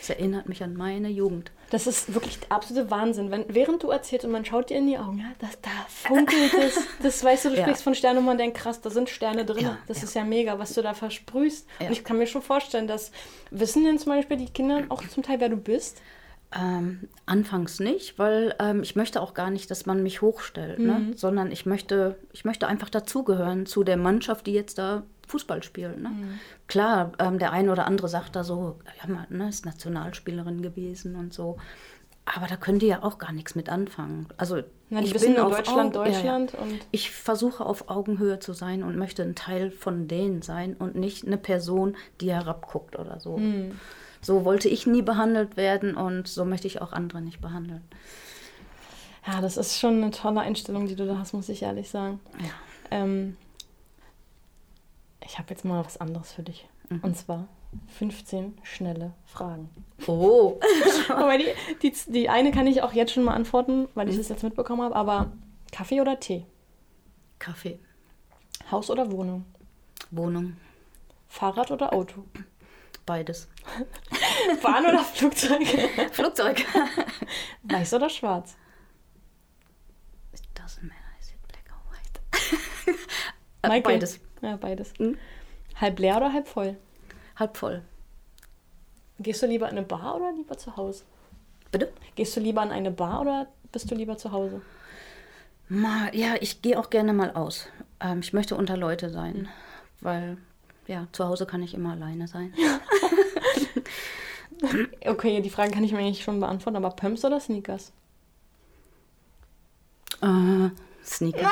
Es erinnert mich an meine Jugend. Das ist wirklich der absolute Wahnsinn. Wenn, während du erzählst und man schaut dir in die Augen, ja, das, da funkelt es. Das weißt du, du Ja. sprichst von Sternen und man denkt, krass, da sind Sterne drin. Ja, das ja. ist ja mega, was du da versprühst. Und ich kann mir schon vorstellen, dass wissen denn zum Beispiel die Kinder auch zum Teil, wer du bist? Ähm, anfangs nicht, weil ähm, ich möchte auch gar nicht, dass man mich hochstellt, ne? sondern ich möchte, ich möchte einfach dazugehören zu der Mannschaft, die jetzt da Fußball spielt. Ne? Klar, ähm, der eine oder andere sagt da so, ja, man ne, ist Nationalspielerin gewesen und so. Aber da können die ja auch gar nichts mit anfangen. Also Na, ich bin auf Deutschland, Au- ja, ja. Deutschland und Ich versuche auf Augenhöhe zu sein und möchte ein Teil von denen sein und nicht eine Person, die herabguckt oder so. So wollte ich nie behandelt werden und so möchte ich auch andere nicht behandeln. ja, das ist schon eine tolle Einstellung, die du da hast, muss ich ehrlich sagen. Ja. Ähm, ich habe jetzt mal was anderes für dich. Und zwar 15 schnelle Fragen. Oh. Wobei die, die, die eine kann ich auch jetzt schon mal antworten, weil ich das jetzt mitbekommen habe. Aber Kaffee oder Tee? Kaffee, Haus oder Wohnung? Wohnung, Fahrrad oder Auto? Beides. Bahn oder Flugzeug? Flugzeug. Weiß oder schwarz? It doesn't matter, is it black or white? Michael? Beides. Ja, beides. Mhm. Halb leer oder halb voll? Halb voll. Gehst du lieber in eine Bar oder lieber zu Hause? Bitte? Gehst du lieber in eine Bar oder bist du lieber zu Hause? Mal, ja, ich gehe auch gerne mal aus. Ähm, ich möchte unter Leute sein, weil ja, zu Hause kann ich immer alleine sein. Okay, die Frage kann ich mir eigentlich schon beantworten, aber Pumps oder Sneakers? Äh, Sneakers.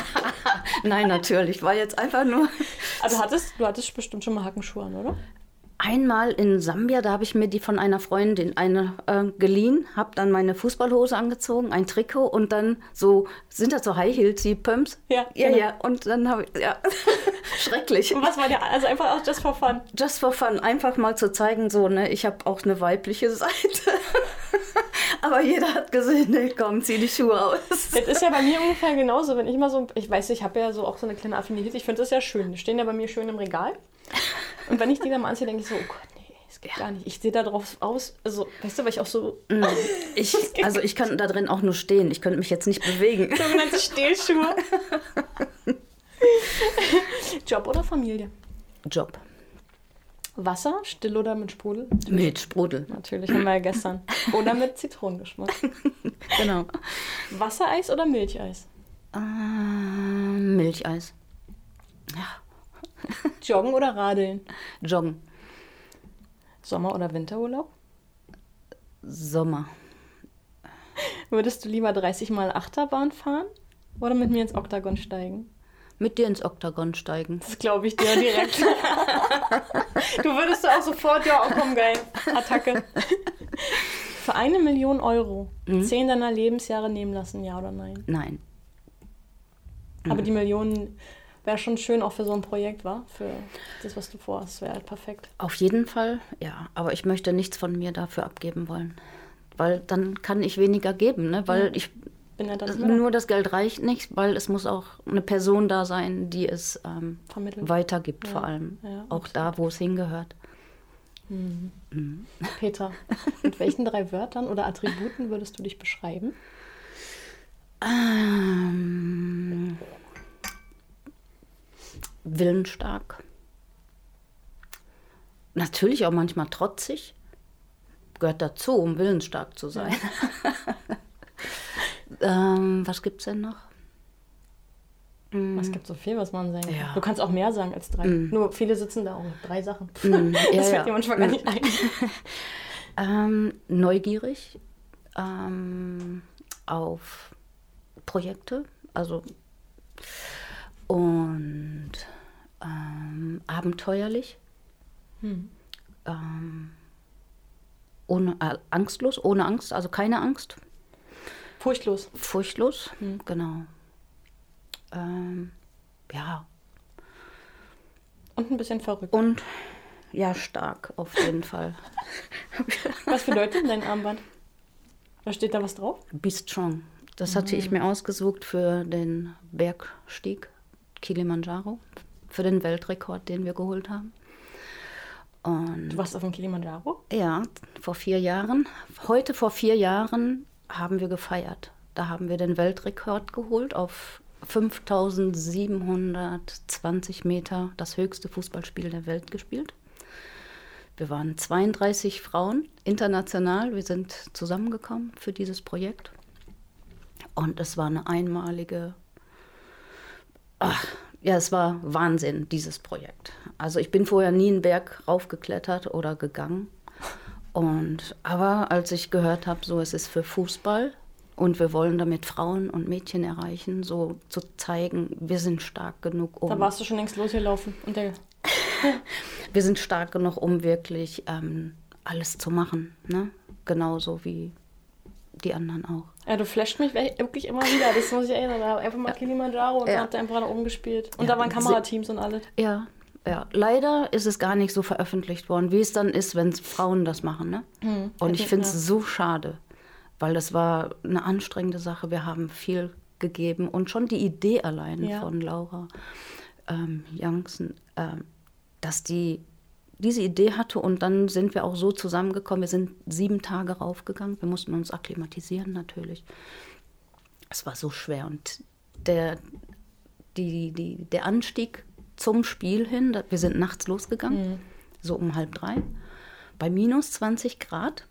Nein, natürlich. War jetzt einfach nur. Also hattest, du hattest bestimmt schon mal Hackenschuhe an, oder? Einmal in Sambia, da habe ich mir die von einer Freundin eine äh, geliehen, habe dann meine Fußballhose angezogen, ein Trikot und dann so, sind das so High Heels, die Pumps? Ja, ja, genau. ja. Und dann habe ich, ja, schrecklich. Und was war der, also einfach auch just for fun. Just for fun, einfach mal zu zeigen, so, ne, ich habe auch eine weibliche Seite. Aber jeder hat gesehen, ne, komm, zieh die Schuhe aus. Das ist ja bei mir ungefähr genauso, wenn ich mal so, ich weiß, ich habe ja so auch so eine kleine Affinität, ich finde das ja schön, die stehen ja bei mir schön im Regal. Und wenn ich die dann mal anziehe, denke ich so, oh Gott, nee, es geht gar nicht. Ich sehe da drauf aus, also, weißt du, weil ich auch so Ich, also ich kann da drin auch nur stehen, ich könnte mich jetzt nicht bewegen. sogenannte Stehlschuhe. Job oder Familie? Job. Wasser, still oder mit Sprudel? Mit Sprudel. Natürlich, haben wir ja gestern. Oder mit Zitronengeschmack. Genau. Wassereis oder Milcheis? Ähm, Milcheis. Joggen oder Radeln? Joggen. Sommer- oder Winterurlaub? Sommer. Würdest du lieber 30 Mal Achterbahn fahren oder mit mir ins Oktagon steigen? Mit dir ins Oktagon steigen. Das glaube ich dir direkt. du würdest auch sofort, ja, oh, komm, geil. Attacke. Für eine Million Euro zehn deiner Lebensjahre nehmen lassen, ja oder nein? Nein. Aber die Millionen wäre schon schön auch für so ein Projekt, war? Für das, was du vorhast, wäre halt perfekt. Auf jeden Fall, ja. Aber ich möchte nichts von mir dafür abgeben wollen. Weil dann kann ich weniger geben, ne? Weil ich Bin ja dann nicht mehr da. nur das Geld reicht nicht, weil es muss auch eine Person da sein, die es ähm, weitergibt, vor allem. ja, auch da, wo es hingehört. Peter, mit welchen drei Wörtern oder Attributen würdest du dich beschreiben? Ähm, willensstark. Natürlich auch manchmal trotzig. Gehört dazu, um willensstark zu sein. ähm, was gibt's denn noch? Es gibt so viel, was man sagen kann. Ja. Du kannst auch mehr sagen als drei. Nur viele sitzen da auch mit drei Sachen. Mm, ja, das fällt ja. dir manchmal gar nicht ein. Ähm, neugierig ähm, auf Projekte, also und ähm, abenteuerlich, ähm, ohne äh, angstlos, ohne Angst, also keine Angst, Furchtlos. furchtlos, genau. Ähm, ja Und ein bisschen verrückt. und ja stark auf jeden Fall. Was bedeutet denn dein Armband? Da steht da was drauf? Be Strong. Das hatte ich mir ausgesucht für den Bergstieg Kilimanjaro, für den Weltrekord, den wir geholt haben. Und Du warst auf dem Kilimanjaro? ja, vor vier Jahren, heute vor vier Jahren haben wir gefeiert. Da haben wir den Weltrekord geholt auf 5720 Meter, das höchste Fußballspiel der Welt gespielt. Wir waren 32 Frauen international. Wir sind zusammengekommen für dieses Projekt. Und es war eine einmalige. Ach, ja, es war Wahnsinn, dieses Projekt. Also ich bin vorher nie einen Berg raufgeklettert oder gegangen. Und aber als ich gehört habe, so es ist für Fußball und wir wollen damit Frauen und Mädchen erreichen, so zu zeigen, wir sind stark genug, um Da warst du schon längst losgelaufen. Und der, wir sind stark genug, um wirklich ähm, alles zu machen. Ne? Genauso wie die anderen auch. Ja, du flasht mich wirklich immer wieder. Das muss ich erinnern. Da einfach mal Kilimanjaro und Ja. habt ihr einfach da oben gespielt. Und Ja, da waren Kamerateams und alles. Ja, ja. Leider ist es gar nicht so veröffentlicht worden, wie es dann ist, wenn Frauen das machen. Ne? Und ich finde es ja. so schade, weil das war eine anstrengende Sache. Wir haben viel gegeben und schon die Idee allein Ja. von Laura ähm, Youngson, ähm, dass die diese Idee hatte und dann sind wir auch so zusammengekommen. Wir sind sieben Tage raufgegangen. Wir mussten uns akklimatisieren natürlich. Es war so schwer und der, die, die, der Anstieg zum Spiel hin, wir sind nachts losgegangen, so um halb drei, bei minus 20 Grad.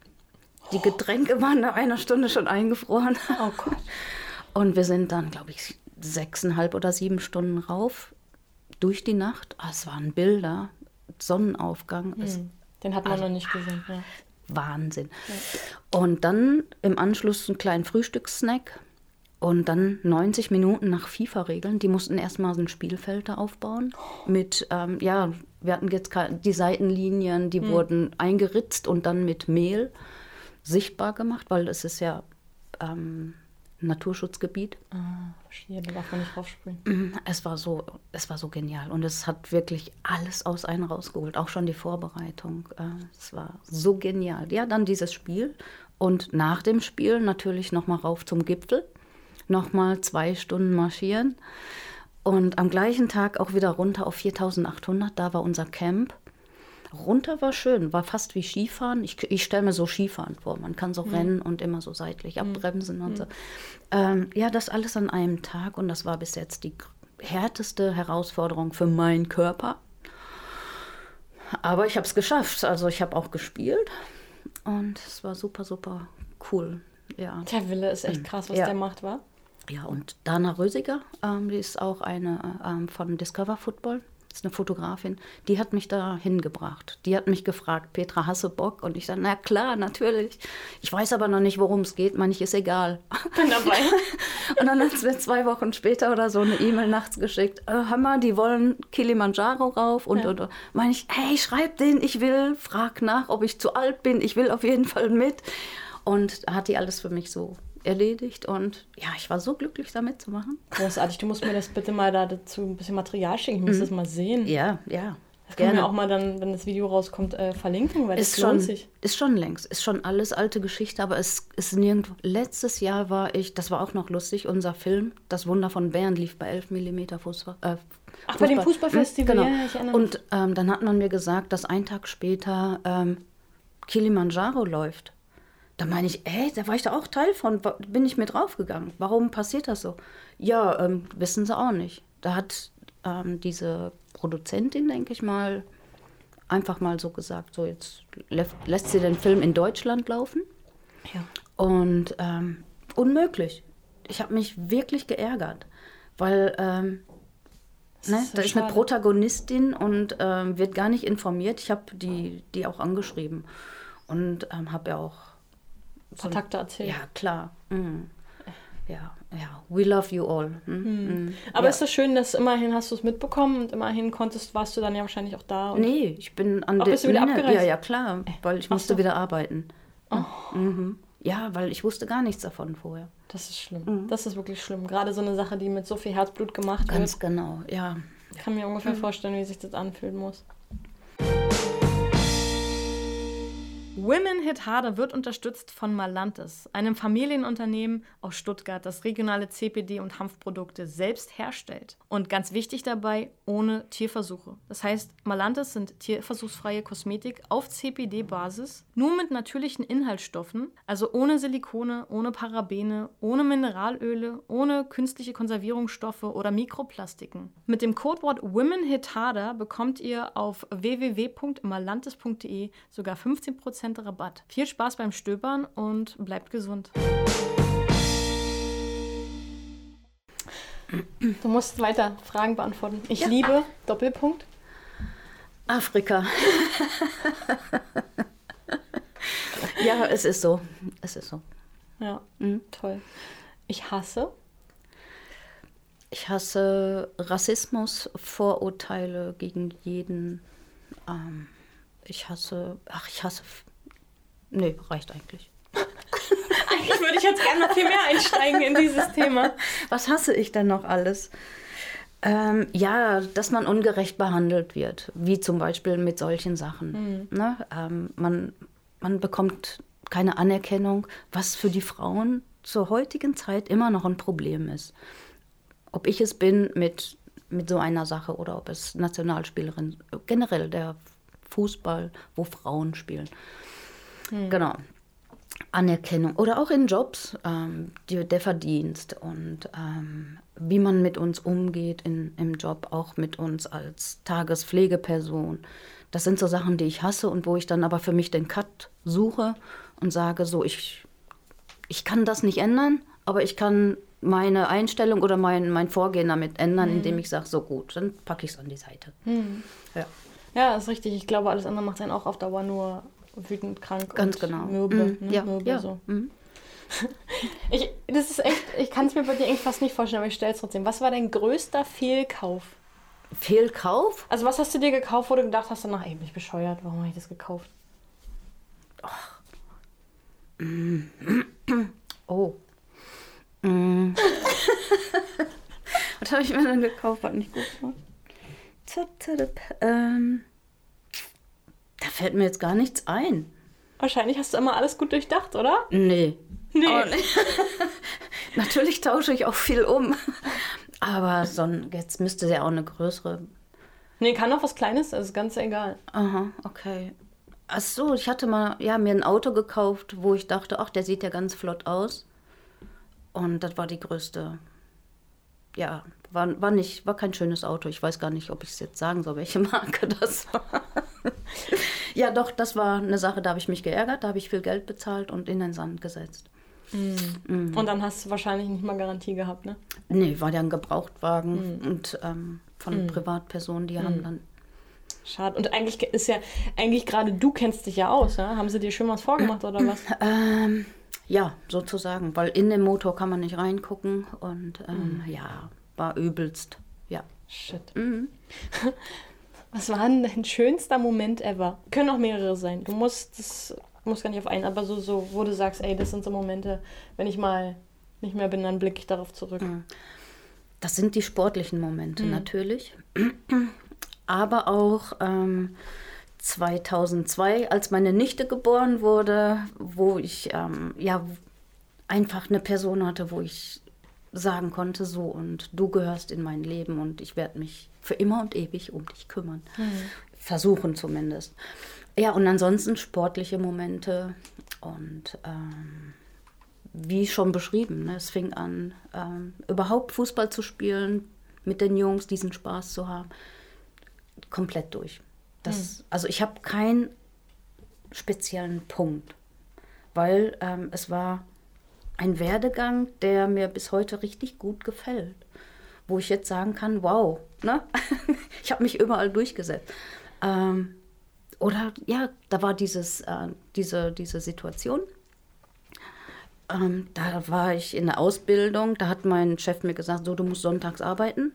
Die Getränke waren nach einer Stunde schon eingefroren. Oh Gott. Und wir sind dann, glaube ich, sechseinhalb oder sieben Stunden rauf durch die Nacht. Ah, es waren Bilder, Sonnenaufgang. Es Den hat man Also- noch nicht gesehen. Ja. Wahnsinn. Und dann im Anschluss einen kleinen Frühstückssnack Und dann 90 Minuten nach FIFA-Regeln, die mussten erstmal so ein Spielfeld da aufbauen. Mit, ähm, ja, wir hatten jetzt die Seitenlinien, die hm. wurden eingeritzt und dann mit Mehl sichtbar gemacht, weil es ist ja ähm, Naturschutzgebiet. Ah, verstehe, da darf man nicht raufspringen. Mhm, es war so, es war so genial und es hat wirklich alles aus einem rausgeholt, auch schon die Vorbereitung. Äh, es war so genial. Ja, dann dieses Spiel und nach dem Spiel natürlich noch mal rauf zum Gipfel, noch mal zwei Stunden marschieren und am gleichen Tag auch wieder runter auf 4800. Da war unser Camp Runter war schön, war fast wie Skifahren. Ich, ich stelle mir so Skifahren vor. Man kann so mhm. rennen und immer so seitlich mhm. abbremsen mhm. und so. Ähm, ja, das alles an einem Tag und das war bis jetzt die härteste Herausforderung für meinen Körper. Aber ich habe es geschafft. Also ich habe auch gespielt und es war super, super cool. Ja. Der Wille ist echt mhm. krass, was ja. der macht, war. Ja, und Dana Rösiger, ähm, die ist auch eine ähm, von Discover Football das ist eine Fotografin, die hat mich da hingebracht. Die hat mich gefragt, Petra, hast du Bock? Und ich sage, na klar, natürlich. Ich weiß aber noch nicht, worum es geht. Meine ich, ist egal. Bin dabei. und dann hat es mir zwei Wochen später oder so eine E-Mail nachts geschickt. Äh, Hammer, die wollen Kilimanjaro rauf. Und, ja. und, und. meine ich, hey, schreib den, ich will. Frag nach, ob ich zu alt bin. Ich will auf jeden Fall mit. Und hat die alles für mich so erledigt und ja, ich war so glücklich, da mitzumachen. Großartig, du musst mir das bitte mal dazu ein bisschen Material schicken, ich muss mhm. das mal sehen. Ja, ja. Das können wir auch mal dann, wenn das Video rauskommt, äh, verlinken, weil ist das lohnt schon, sich. Ist schon längst, ist schon alles alte Geschichte, aber es ist nirgendwo. Letztes Jahr war ich, das war auch noch lustig, unser Film, Das Wunder von Bern, lief bei 11 mm Fußball. Äh, Ach, bei dem Fußballfestival, hm, genau. Ja, und ähm, dann hat man mir gesagt, dass ein Tag später ähm, Kilimanjaro läuft. Da meine ich, ey, da war ich da auch Teil von, bin ich mit draufgegangen. Warum passiert das so? Ja, ähm, wissen sie auch nicht. Da hat ähm, diese Produzentin, denke ich mal, einfach mal so gesagt, so jetzt lässt sie den Film in Deutschland laufen. Ja. Und ähm, unmöglich. Ich habe mich wirklich geärgert, weil ähm, ne, ist da ist eine Protagonistin und ähm, wird gar nicht informiert. Ich habe die, die auch angeschrieben und ähm, habe ja auch Kontakte erzählt. Ja, klar. Mhm. Ja, ja, we love you all. Mhm. Mhm. Aber ja. ist es schön, dass immerhin hast du es mitbekommen und immerhin konntest, warst du dann ja wahrscheinlich auch da. nee, ich bin an der. Bist du wieder nee, abgereist? Ja, ja, klar, weil ich Ach musste so. wieder arbeiten. Oh. Mhm. Ja, weil ich wusste gar nichts davon vorher. Das ist schlimm. Mhm. Das ist wirklich schlimm. Gerade so eine Sache, die mit so viel Herzblut gemacht Ganz wird. Ganz genau, ja. Ich kann mir ungefähr mhm. vorstellen, wie sich das anfühlen muss. Women Hit Harder wird unterstützt von Malantis, einem Familienunternehmen aus Stuttgart, das regionale CPD und Hanfprodukte selbst herstellt. Und ganz wichtig dabei, ohne Tierversuche. Das heißt, Malantis sind tierversuchsfreie Kosmetik auf CPD-Basis, nur mit natürlichen Inhaltsstoffen, also ohne Silikone, ohne Parabene, ohne Mineralöle, ohne künstliche Konservierungsstoffe oder Mikroplastiken. Mit dem Codewort Women Hit Harder bekommt ihr auf www.malantis.de sogar 15% Rabatt. Viel Spaß beim Stöbern und bleibt gesund. Du musst weiter Fragen beantworten. Ich ja. liebe Doppelpunkt. Afrika. ja, es ist so. Es ist so. Ja, mhm. toll. Ich hasse. Ich hasse Rassismus, Vorurteile gegen jeden. Ähm, ich hasse, ach, ich hasse Nee, reicht eigentlich. eigentlich würde ich jetzt gerne noch viel mehr einsteigen in dieses Thema. Was hasse ich denn noch alles? Ähm, ja, dass man ungerecht behandelt wird, wie zum Beispiel mit solchen Sachen. Mhm. Ne? Ähm, man, man bekommt keine Anerkennung, was für die Frauen zur heutigen Zeit immer noch ein Problem ist. Ob ich es bin mit, mit so einer Sache oder ob es Nationalspielerin, generell der Fußball, wo Frauen spielen. Hm. Genau. Anerkennung oder auch in Jobs, ähm, die, der Verdienst und ähm, wie man mit uns umgeht in, im Job, auch mit uns als Tagespflegeperson. Das sind so Sachen, die ich hasse und wo ich dann aber für mich den Cut suche und sage, so, ich, ich kann das nicht ändern, aber ich kann meine Einstellung oder mein, mein Vorgehen damit ändern, mhm. indem ich sage, so gut, dann packe ich es an die Seite. Mhm. Ja. ja, ist richtig. Ich glaube, alles andere macht einen auch auf Dauer nur wütend, krank Ganz genau. mürbe. Mm, ne? ja, mürbe ja. So. Mm. Ich, das ist echt, ich kann es mir bei dir eigentlich fast nicht vorstellen, aber ich stelle es trotzdem. Was war dein größter Fehlkauf? Fehlkauf? Also was hast du dir gekauft, wo du gedacht hast danach, ey, bin ich bescheuert, warum habe ich das gekauft? Oh. Mm. Was habe ich mir dann gekauft? Hat nicht gut zap, ähm, da fällt mir jetzt gar nichts ein. Wahrscheinlich hast du immer alles gut durchdacht, oder? Nee. Nee. Oh. Natürlich tausche ich auch viel um. Aber so ein, jetzt müsste ja auch eine größere. Nee, kann auch was Kleines, das ist ganz egal. Aha, okay. Ach so, ich hatte mal ja, mir ein Auto gekauft, wo ich dachte, ach, der sieht ja ganz flott aus. Und das war die größte. Ja, war, war, nicht, war kein schönes Auto. Ich weiß gar nicht, ob ich es jetzt sagen soll, welche Marke das war. ja, doch, das war eine Sache, da habe ich mich geärgert, da habe ich viel Geld bezahlt und in den Sand gesetzt. Und dann hast du wahrscheinlich nicht mal Garantie gehabt, ne? Nee, war ja ein Gebrauchtwagen und ähm, von Privatpersonen, die haben dann. Schade. Und eigentlich ist ja, eigentlich gerade du kennst dich ja aus, ne? Haben sie dir schon was vorgemacht oder was? Ähm, ja, sozusagen, weil in den Motor kann man nicht reingucken und ähm, ja, war übelst. Ja. Shit. Was war denn dein schönster Moment ever? Können auch mehrere sein. Du musst das muss gar nicht auf einen, aber so, so, wo du sagst, ey, das sind so Momente, wenn ich mal nicht mehr bin, dann blicke ich darauf zurück. Das sind die sportlichen Momente natürlich. Aber auch ähm, 2002, als meine Nichte geboren wurde, wo ich ähm, ja einfach eine Person hatte, wo ich sagen konnte, so und du gehörst in mein Leben und ich werde mich für immer und ewig um dich kümmern. Versuchen zumindest. Ja, und ansonsten sportliche Momente und ähm, wie schon beschrieben, ne, es fing an, ähm, überhaupt Fußball zu spielen, mit den Jungs diesen Spaß zu haben, komplett durch. Das, Also ich habe keinen speziellen Punkt, weil ähm, es war ein Werdegang, der mir bis heute richtig gut gefällt, wo ich jetzt sagen kann, wow, ne? ich habe mich überall durchgesetzt. Ähm, oder ja, da war dieses, äh, diese, diese Situation. Ähm, da war ich in der Ausbildung, da hat mein Chef mir gesagt, so, du musst sonntags arbeiten.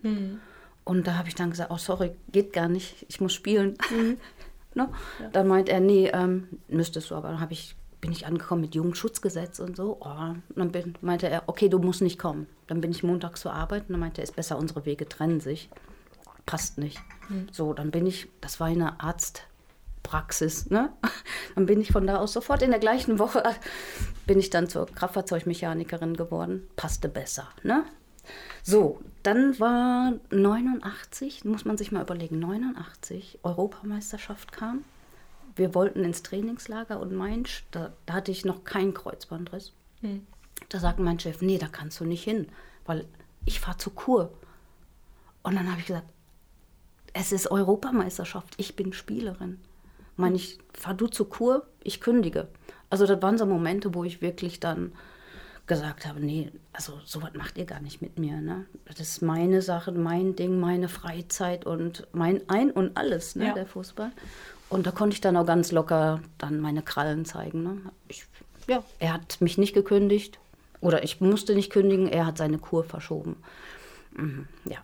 Und da habe ich dann gesagt, oh sorry, geht gar nicht, ich muss spielen. ne? Dann meint er, nee, ähm, müsstest du, aber dann ich, bin ich angekommen mit Jugendschutzgesetz und so. Oh, dann bin, meinte er, okay, du musst nicht kommen. Dann bin ich montags zur Arbeit und dann meinte er, ist besser, unsere Wege trennen sich. Passt nicht. So, dann bin ich, das war eine Arztpraxis, ne? Dann bin ich von da aus sofort in der gleichen Woche, bin ich dann zur Kraftfahrzeugmechanikerin geworden. Passte besser, ne? So, dann war 89, muss man sich mal überlegen, 89, Europameisterschaft kam. Wir wollten ins Trainingslager und Mainz, da, da hatte ich noch keinen Kreuzbandriss. Da sagt mein Chef, nee, da kannst du nicht hin, weil ich fahre zur Kur. Und dann habe ich gesagt, es ist Europameisterschaft, ich bin Spielerin. Meine ich, fahr du zur Kur, ich kündige. Also das waren so Momente, wo ich wirklich dann gesagt habe, nee, also sowas macht ihr gar nicht mit mir. Ne? Das ist meine Sache, mein Ding, meine Freizeit und mein Ein und alles, ne, Ja. der Fußball. Und da konnte ich dann auch ganz locker dann meine Krallen zeigen. Ne? Ich, ja, er hat mich nicht gekündigt oder ich musste nicht kündigen, er hat seine Kur verschoben. Mhm, ja.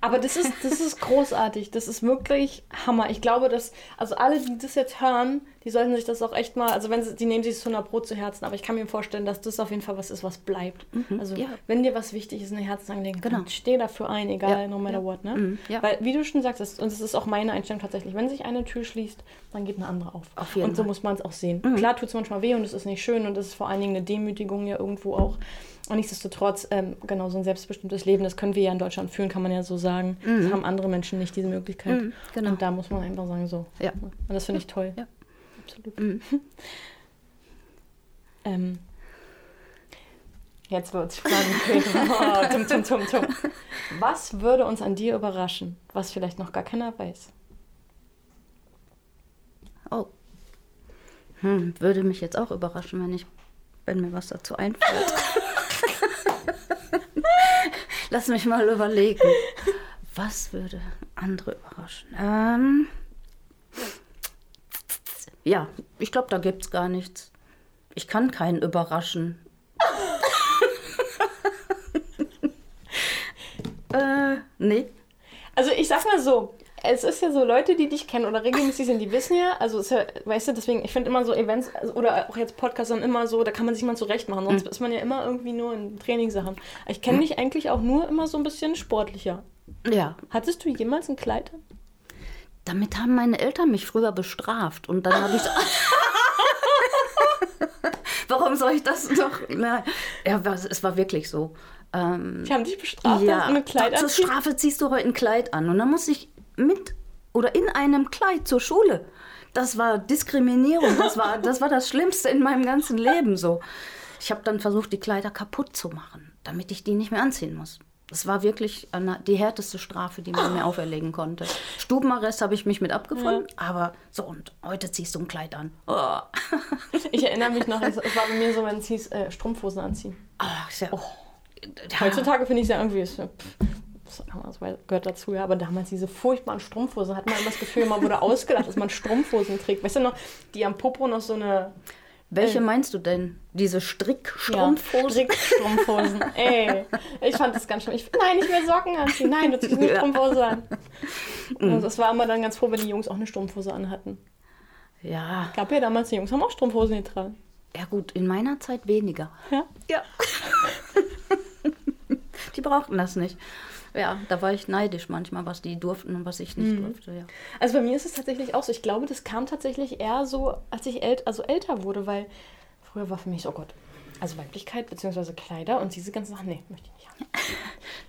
Aber das ist, das ist großartig. Das ist wirklich Hammer. Ich glaube, dass, also alle, die das jetzt hören, die sollten sich das auch echt mal, also wenn sie, die nehmen sich das 100 Pro zu Herzen, aber ich kann mir vorstellen, dass das auf jeden Fall was ist, was bleibt. Also, ja. wenn dir was wichtig ist, eine Herzensangelegenheit, Genau. steh dafür ein, egal, Ja, no matter ja. what, ne? Mhm. Weil, wie du schon sagst, und das ist auch meine Einstellung tatsächlich, wenn sich eine Tür schließt, dann geht eine andere auf. Auf jeden und so Fall. Mhm. muss man es auch sehen. Klar tut es manchmal weh und es ist nicht schön und es ist vor allen Dingen eine Demütigung ja irgendwo auch. Und nichtsdestotrotz, ähm, genau, so ein selbstbestimmtes Leben, das können wir ja in Deutschland führen, kann man ja so sagen. Das haben andere Menschen nicht, diese Möglichkeit. Mhm, genau. Und da muss man einfach sagen, so. Ja. Und das finde ich toll. Ja. Absolut. ähm, jetzt wird es spannend. oh, tum, tum, tum, tum. Was würde uns an dir überraschen, was vielleicht noch gar keiner weiß? Oh. Hm, würde mich jetzt auch überraschen, wenn ich, wenn mir was dazu einfällt. Lass mich mal überlegen. Was würde andere überraschen? Ähm, ja, ich glaube, da gibt es gar nichts. Ich kann keinen überraschen. äh, nee. Also ich sag mal so, es ist ja so, Leute, die dich kennen oder regelmäßig sind, die wissen ja, also ist ja, weißt du, deswegen, ich finde immer so Events also, oder auch jetzt Podcasts dann immer so, da kann man sich mal zurecht machen, sonst ist man ja immer irgendwie nur in Trainingssachen. Ich kenne dich eigentlich auch nur immer so ein bisschen sportlicher. Ja. Hattest du jemals ein Kleid? Damit haben meine Eltern mich früher bestraft und dann habe ich. Warum soll ich das noch? Nein. Ja, es war wirklich so. Ähm, Die haben dich bestraft, ja, dass du ein Kleid zur? Strafe ziehst du heute ein Kleid an und dann muss ich mit oder in einem Kleid zur Schule. Das war Diskriminierung. Das war das, war das Schlimmste in meinem ganzen Leben so. Ich habe dann versucht, die Kleider kaputt zu machen, damit ich die nicht mehr anziehen muss. Das war wirklich eine, die härteste Strafe, die man mir auferlegen konnte. Stubenarrest habe ich mich mit abgefunden, aber so und heute ziehst du ein Kleid an. Oh. Ich erinnere mich noch, es war bei mir so, wenn es hieß, äh, Strumpfhosen anziehen. Ist ja, ja. Heutzutage finde ich es ja irgendwie, ja, pff, das gehört dazu, ja, aber damals diese furchtbaren Strumpfhosen, hat man immer das Gefühl, man wurde ausgelacht, dass man Strumpfhosen trägt. Weißt du noch, die am Popo noch so eine Welche meinst du denn? Diese Strickstrumpfhosen? Strickstrumpfhosen. Ey, ich fand das ganz schlimm. Ich, nein, ich will Socken anziehen. Nein, du ziehst eine Ja. Strumpfhose an. Und das war immer dann ganz froh, wenn die Jungs auch eine Strumpfhose anhatten. Ja. Gab ja damals, die Jungs haben auch Strumpfhosen getragen. Ja gut, in meiner Zeit weniger. Ja? Ja. die brauchten das nicht. Ja, da war ich neidisch manchmal, was die durften und was ich nicht durfte. Ja. Also bei mir ist es tatsächlich auch so. Ich glaube, das kam tatsächlich eher so, als ich ält also älter wurde, weil früher war für mich so, oh Gott, also Weiblichkeit bzw. Kleider und diese ganzen Sachen, nee, möchte ich nicht haben.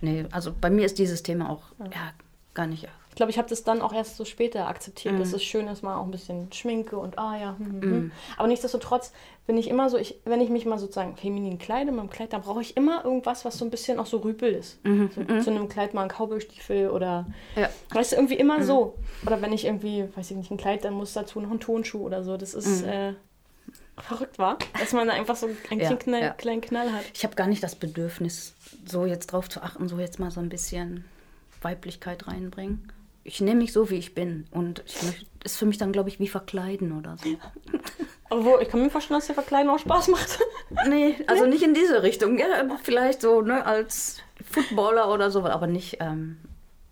Nee, also bei mir ist dieses Thema auch ja, gar nicht. Ich glaube, ich habe das dann auch erst so später akzeptiert, dass es schön ist, mal auch ein bisschen Schminke und ah ja. Hm, hm, hm. Aber nichtsdestotrotz bin ich immer so, ich, wenn ich mich mal sozusagen feminin kleide mit dem Kleid, dann brauche ich immer irgendwas, was so ein bisschen auch so rüpel ist. so, Zu einem Kleid mal ein Cowboystiefel oder, Ja. weißt du, irgendwie immer so. Oder wenn ich irgendwie, weiß ich nicht, ein Kleid, dann muss dazu noch ein Tonschuh oder so. Das ist äh, verrückt, war, dass man da einfach so einen Ja, Knall, ja. kleinen Knall hat. Ich habe gar nicht das Bedürfnis, so jetzt drauf zu achten, so jetzt mal so ein bisschen Weiblichkeit reinbringen. Ich nehme mich so, wie ich bin. Und ich möcht, ist für mich dann, glaube ich, wie verkleiden oder so. Aber wo, ich kann mir vorstellen, dass der Verkleiden auch Spaß macht. Nee, also nicht in diese Richtung. Ja, vielleicht so, ne, als Footballer oder so, aber nicht, ähm,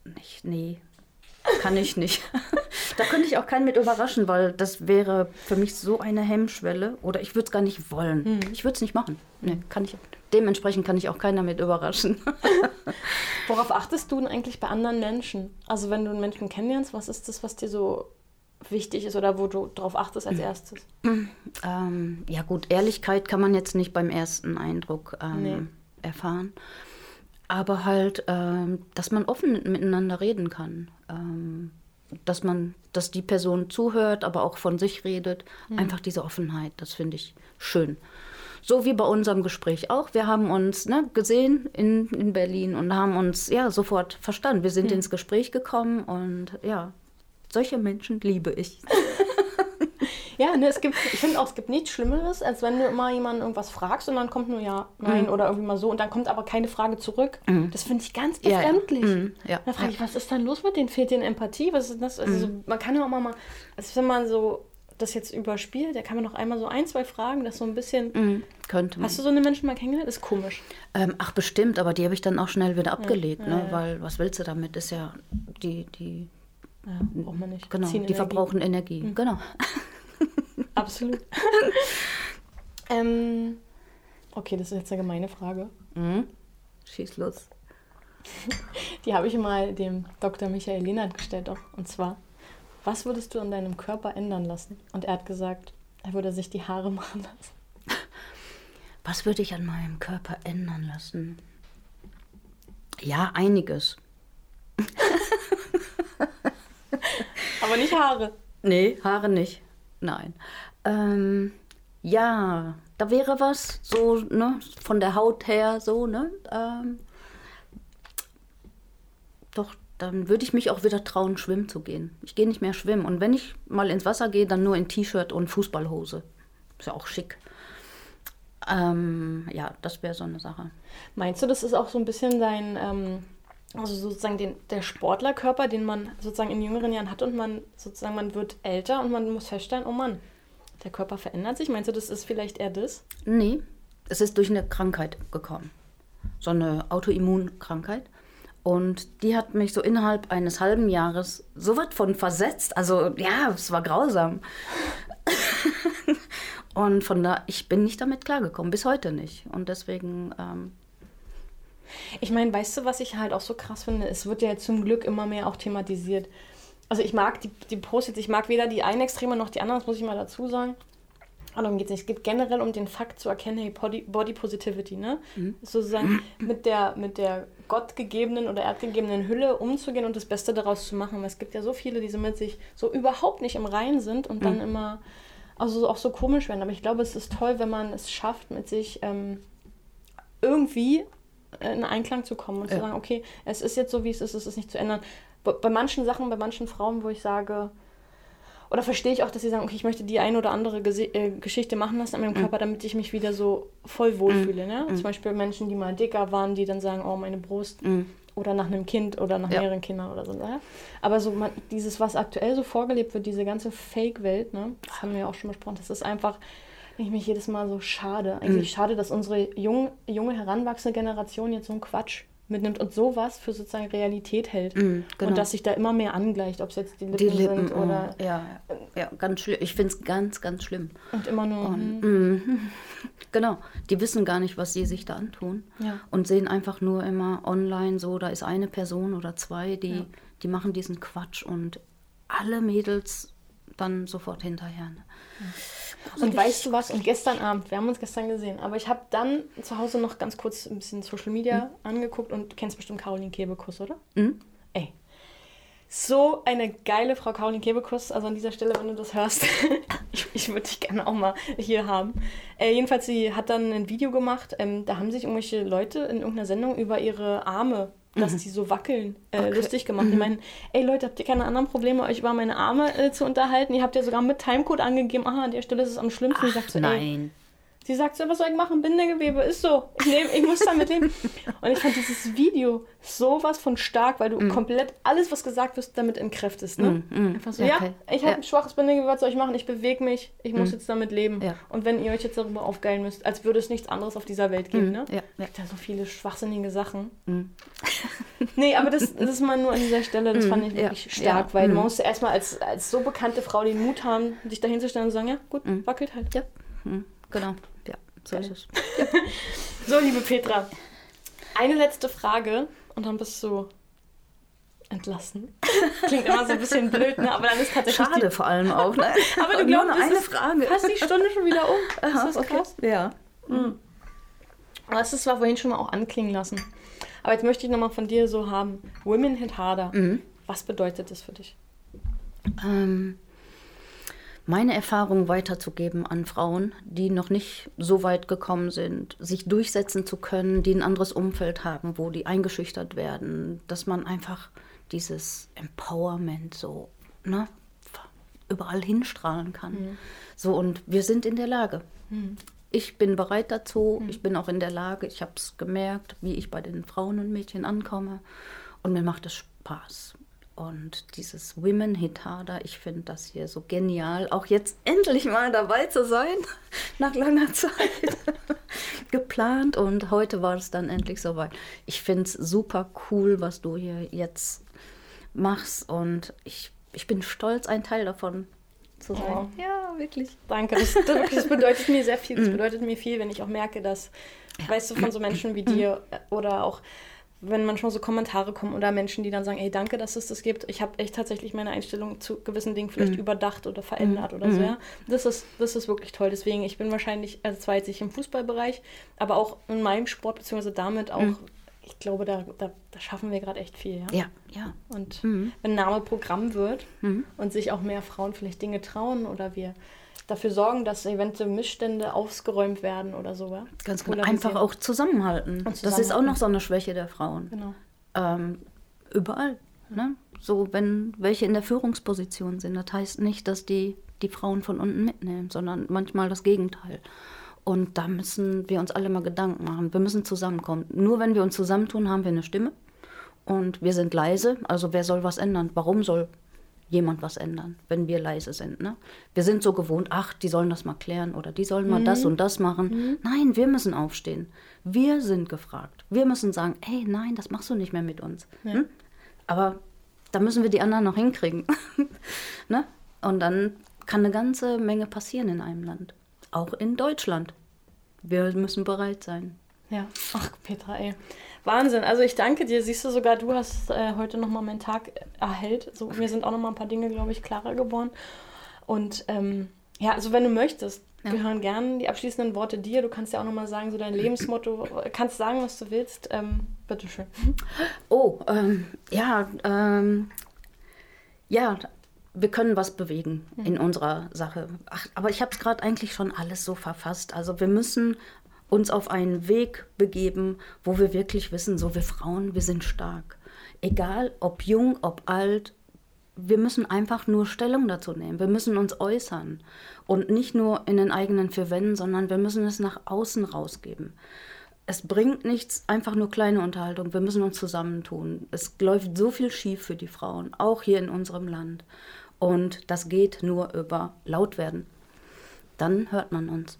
nicht, nee, kann ich nicht. da könnte ich auch keinen mit überraschen, weil das wäre für mich so eine Hemmschwelle. Oder ich würde es gar nicht wollen. Ich würde es nicht machen. Nee, kann ich. Dementsprechend kann ich auch keiner mit überraschen. Worauf achtest du denn eigentlich bei anderen Menschen? Also wenn du einen Menschen kennenlernst, was ist das, was dir so wichtig ist oder wo du darauf achtest als erstes? Ähm, ja gut, Ehrlichkeit kann man jetzt nicht beim ersten Eindruck ähm, Nee. erfahren. Aber halt, ähm, dass man offen miteinander reden kann. Ähm, dass man, dass die Person zuhört, aber auch von sich redet. Einfach diese Offenheit, das finde ich schön. So wie bei unserem Gespräch auch. Wir haben uns ne, gesehen in, in Berlin und haben uns ja sofort verstanden. Wir sind ins Gespräch gekommen und ja, solche Menschen liebe ich. Ja, ne, es gibt, ich finde auch, es gibt nichts Schlimmeres, als wenn du immer jemanden irgendwas fragst und dann kommt nur ja, nein oder irgendwie mal so und dann kommt aber keine Frage zurück. Das finde ich ganz Ja, ja. befremdlich. Mhm, ja. Da frage ich, was ist denn los mit denen? Fehlt denen Empathie? Was ist das? Also so, man kann ja auch mal, mal also wenn man so das jetzt überspielt, da kann man noch einmal so ein, zwei Fragen, das so ein bisschen. Mhm, könnte man. Hast du so eine Menschen mal kennengelernt? Ist komisch. Ähm, ach, bestimmt, aber die habe ich dann auch schnell wieder abgelegt, ne? weil was willst du damit? Ist ja die, die, Ja, braucht man nicht. genau, Ziehen die Energie. verbrauchen Energie. Genau. Absolut. ähm, okay, das ist jetzt eine gemeine Frage. Mhm. Schieß los. Die habe ich mal dem Dr. Michael Lehnert gestellt. Auch. Und zwar, was würdest du an deinem Körper ändern lassen? Und er hat gesagt, er würde sich die Haare machen lassen. Was würde ich an meinem Körper ändern lassen? Ja, einiges. Aber nicht Haare. Nee, Haare nicht. Nein. Ähm, ja, da wäre was, so, ne, von der Haut her, so, ne? Ähm, doch, dann würde ich mich auch wieder trauen, schwimmen zu gehen. Ich gehe nicht mehr schwimmen. Und wenn ich mal ins Wasser gehe, dann nur in T-Shirt und Fußballhose. Ist ja auch schick. Ähm, ja, das wäre so eine Sache. Meinst du, das ist auch so ein bisschen dein, ähm, also sozusagen den, der Sportlerkörper, den man sozusagen in jüngeren Jahren hat und man sozusagen, man wird älter und man muss feststellen, oh Mann, der Körper verändert sich. Meinst du, das ist vielleicht eher das? Nee, es ist durch eine Krankheit gekommen. So eine Autoimmunkrankheit. Und die hat mich so innerhalb eines halben Jahres so was von versetzt. Also ja, es war grausam. und von da, ich bin nicht damit klargekommen, bis heute nicht. Und deswegen. Ähm, ich meine, weißt du, was ich halt auch so krass finde? Es wird ja zum Glück immer mehr auch thematisiert. Also ich mag die, die Posts jetzt, ich mag weder die einen Extreme noch die anderen, das muss ich mal dazu sagen. Aber darum geht es nicht. Es geht generell um den Fakt zu erkennen, hey, Body, Body Positivity, ne? Mhm. Sozusagen mit der, mit der gottgegebenen oder erdgegebenen Hülle umzugehen und das Beste daraus zu machen. Weil es gibt ja so viele, die so mit sich so überhaupt nicht im Reinen sind und dann mhm. immer also auch so komisch werden. Aber ich glaube, es ist toll, wenn man es schafft, mit sich ähm, irgendwie in Einklang zu kommen und ja. zu sagen, okay, es ist jetzt so, wie es ist, es ist nicht zu ändern. Bei manchen Sachen, bei manchen Frauen, wo ich sage, oder verstehe ich auch, dass sie sagen, okay, ich möchte die eine oder andere Gesi äh, Geschichte machen lassen an meinem mhm. Körper, damit ich mich wieder so voll wohlfühle. Mhm. Ne? Mhm. Zum Beispiel Menschen, die mal dicker waren, die dann sagen, oh, meine Brust. Mhm. Oder nach einem Kind oder nach ja. mehreren Kindern oder so. Ne? Aber so man, dieses, was aktuell so vorgelebt wird, diese ganze Fake-Welt, ne? das haben wir ja auch schon besprochen, das ist einfach, ich mich jedes Mal so schade. Eigentlich mhm. schade, dass unsere jung, junge, heranwachsende Generation jetzt so einen Quatsch mitnimmt und sowas für sozusagen Realität hält. Mm, genau. Und dass sich da immer mehr angleicht, ob es jetzt die Lippen, die Lippen sind oder. Oh, ja, ja, ganz schlimm. Ich finde es ganz, ganz schlimm. Und immer nur. Und, mm, genau. Die wissen gar nicht, was sie sich da antun. Ja. Und sehen einfach nur immer online so, da ist eine Person oder zwei, die, ja. die machen diesen Quatsch und alle Mädels dann sofort hinterher. Ne? Ja. Und weißt du was? Und gestern Abend, wir haben uns gestern gesehen, aber ich habe dann zu Hause noch ganz kurz ein bisschen Social Media mhm. angeguckt und du kennst bestimmt Caroline Kebekus, oder? Mhm. Ey. So eine geile Frau Caroline Kebekus. Also an dieser Stelle, wenn du das hörst, ich, ich würde dich gerne auch mal hier haben. Äh, jedenfalls, sie hat dann ein Video gemacht. Ähm, da haben sich irgendwelche Leute in irgendeiner Sendung über ihre Arme dass mhm. die so wackeln, äh, okay. lustig gemacht. Mhm. Die meinen, ey Leute, habt ihr keine anderen Probleme, euch über meine Arme äh, zu unterhalten? Ihr habt ja sogar mit Timecode angegeben, aha, an der Stelle ist es am schlimmsten. Ach, ich so, nein. Ey, Sie sagt so, was soll ich machen? Bindegewebe ist so. Ich, nehm, ich muss damit leben. Und ich fand dieses Video sowas von stark, weil du mm. komplett alles, was gesagt wird, damit entkräftest. Ne? Mm, mm. Einfach so, ja, okay. ich habe ja. ein schwaches Bindegewebe, was soll ich machen? Ich bewege mich, ich muss mm. jetzt damit leben. Ja. Und wenn ihr euch jetzt darüber aufgeilen müsst, als würde es nichts anderes auf dieser Welt geben. Mm. Ne? Ja. Ja. Da so viele schwachsinnige Sachen. Mm. nee, aber das, das ist mal nur an dieser Stelle, das fand ich wirklich stark, weil man musste erstmal als, als so bekannte Frau den Mut haben, sich da hinzustellen und sagen, ja, gut, wackelt halt. Ja, genau so ist es. Ja. so, liebe Petra, eine letzte Frage und dann bist du entlassen. Klingt immer so ein bisschen blöd, ne? aber dann ist tatsächlich. Schade vor allem auch. Ne? aber du glaubst, eine Frage. Fast die Stunde schon wieder um. Aha, ist das okay. krass? Ja. Mhm. Das ist zwar vorhin schon mal auch anklingen lassen. Aber jetzt möchte ich nochmal von dir so haben: Women hit harder. Mhm. Was bedeutet das für dich? Ähm, meine Erfahrung weiterzugeben an Frauen, die noch nicht so weit gekommen sind, sich durchsetzen zu können, die ein anderes Umfeld haben, wo die eingeschüchtert werden, dass man einfach dieses Empowerment so ne, überall hinstrahlen kann. Mhm. So, und wir sind in der Lage. Mhm. Ich bin bereit dazu, mhm. ich bin auch in der Lage, ich habe es gemerkt, wie ich bei den Frauen und Mädchen ankomme. Und mir macht es Spaß. Und dieses Women Hit Harder, ich finde das hier so genial, auch jetzt endlich mal dabei zu sein, nach langer Zeit geplant. Und heute war es dann endlich soweit. Ich finde es super cool, was du hier jetzt machst. Und ich, ich bin stolz, ein Teil davon zu sein. Oh. Ja, wirklich. Danke. Das, das, das, bedeutet mir sehr viel. Das mm. bedeutet mir viel, wenn ich auch merke, dass, ja. weißt du, von so Menschen wie dir oder auch wenn manchmal so Kommentare kommen oder Menschen, die dann sagen, ey, danke, dass es das gibt. Ich habe echt tatsächlich meine Einstellung zu gewissen Dingen vielleicht mhm. überdacht oder verändert mhm. oder so. Mhm. Ja? Das, ist, das ist wirklich toll. Deswegen, ich bin wahrscheinlich, also zwar jetzt nicht im Fußballbereich, aber auch in meinem Sport, beziehungsweise damit auch, mhm. ich glaube, da, da, da schaffen wir gerade echt viel. Ja, ja. ja. Und mhm. wenn Name Programm wird mhm. und sich auch mehr Frauen vielleicht Dinge trauen oder wir dafür sorgen, dass eventuell Missstände ausgeräumt werden oder so. Ja? Ganz genau. Einfach auch zusammenhalten. zusammenhalten. Das ist auch noch so eine Schwäche der Frauen. Genau. Ähm, überall. Ne? So, wenn welche in der Führungsposition sind, das heißt nicht, dass die die Frauen von unten mitnehmen, sondern manchmal das Gegenteil. Und da müssen wir uns alle mal Gedanken machen. Wir müssen zusammenkommen. Nur wenn wir uns zusammentun, haben wir eine Stimme. Und wir sind leise. Also wer soll was ändern? Warum soll jemand was ändern, wenn wir leise sind. Ne? Wir sind so gewohnt, ach, die sollen das mal klären oder die sollen mal mhm. das und das machen. Mhm. Nein, wir müssen aufstehen. Wir sind gefragt. Wir müssen sagen, hey, nein, das machst du nicht mehr mit uns. Ja. Hm? Aber da müssen wir die anderen noch hinkriegen. ne? Und dann kann eine ganze Menge passieren in einem Land. Auch in Deutschland. Wir müssen bereit sein. Ja, ach Petra, ey. Wahnsinn. Also ich danke dir. Siehst du sogar, du hast äh, heute nochmal meinen Tag erhellt. So, mir sind auch nochmal ein paar Dinge, glaube ich, klarer geworden. Und ähm, ja, also wenn du möchtest, ja. wir hören gerne die abschließenden Worte dir. Du kannst ja auch nochmal sagen, so dein Lebensmotto. Kannst sagen, was du willst. Ähm, bitteschön. Oh, ähm, ja, ähm, ja, wir können was bewegen mhm. in unserer Sache. Ach, aber ich habe es gerade eigentlich schon alles so verfasst. Also wir müssen uns auf einen Weg begeben, wo wir wirklich wissen, so wir Frauen, wir sind stark. Egal ob jung, ob alt, wir müssen einfach nur Stellung dazu nehmen. Wir müssen uns äußern und nicht nur in den eigenen vier Wänden, sondern wir müssen es nach außen rausgeben. Es bringt nichts, einfach nur kleine Unterhaltung. Wir müssen uns zusammentun. Es läuft so viel schief für die Frauen, auch hier in unserem Land. Und das geht nur über laut werden. Dann hört man uns.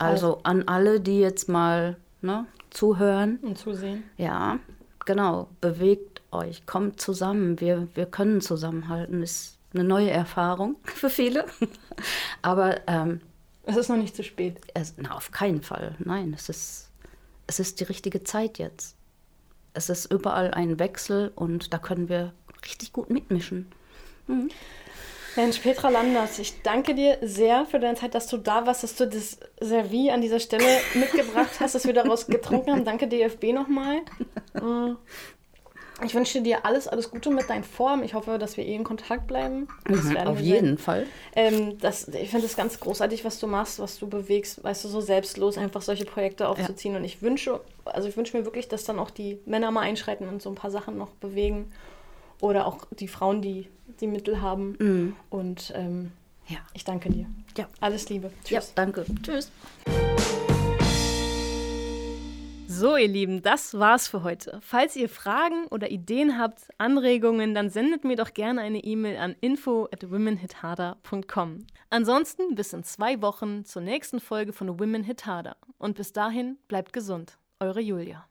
Also an alle, die jetzt mal ne, zuhören. Und zusehen. Ja, genau. Bewegt euch, kommt zusammen. Wir, wir können zusammenhalten. Ist eine neue Erfahrung für viele. Aber ähm, es ist noch nicht zu spät. Es, na, auf keinen Fall. Nein, es ist, es ist die richtige Zeit jetzt. Es ist überall ein Wechsel und da können wir richtig gut mitmischen. Mhm. Mensch, Petra Landers, ich danke dir sehr für deine Zeit, dass du da warst, dass du das Servie an dieser Stelle mitgebracht hast, dass wir daraus getrunken haben. Danke DFB nochmal. Mm. Ich wünsche dir alles, alles Gute mit deinen Formen. Ich hoffe, dass wir eh in Kontakt bleiben. Mhm, auf jeden Fall. Ähm, das, ich finde es ganz großartig, was du machst, was du bewegst, weißt du, so selbstlos einfach solche Projekte aufzuziehen. Ja. Und ich wünsche, also ich wünsche mir wirklich, dass dann auch die Männer mal einschreiten und so ein paar Sachen noch bewegen. Oder auch die Frauen, die die Mittel haben. Mhm. Und ähm, ja. ich danke dir. Ja. Alles Liebe. Tschüss. Ja, danke. Tschüss. So, ihr Lieben, das war's für heute. Falls ihr Fragen oder Ideen habt, Anregungen, dann sendet mir doch gerne eine E-Mail an info at womenhitharder.com. Ansonsten bis in zwei Wochen zur nächsten Folge von Women Hit Harder. Und bis dahin bleibt gesund. Eure Julia.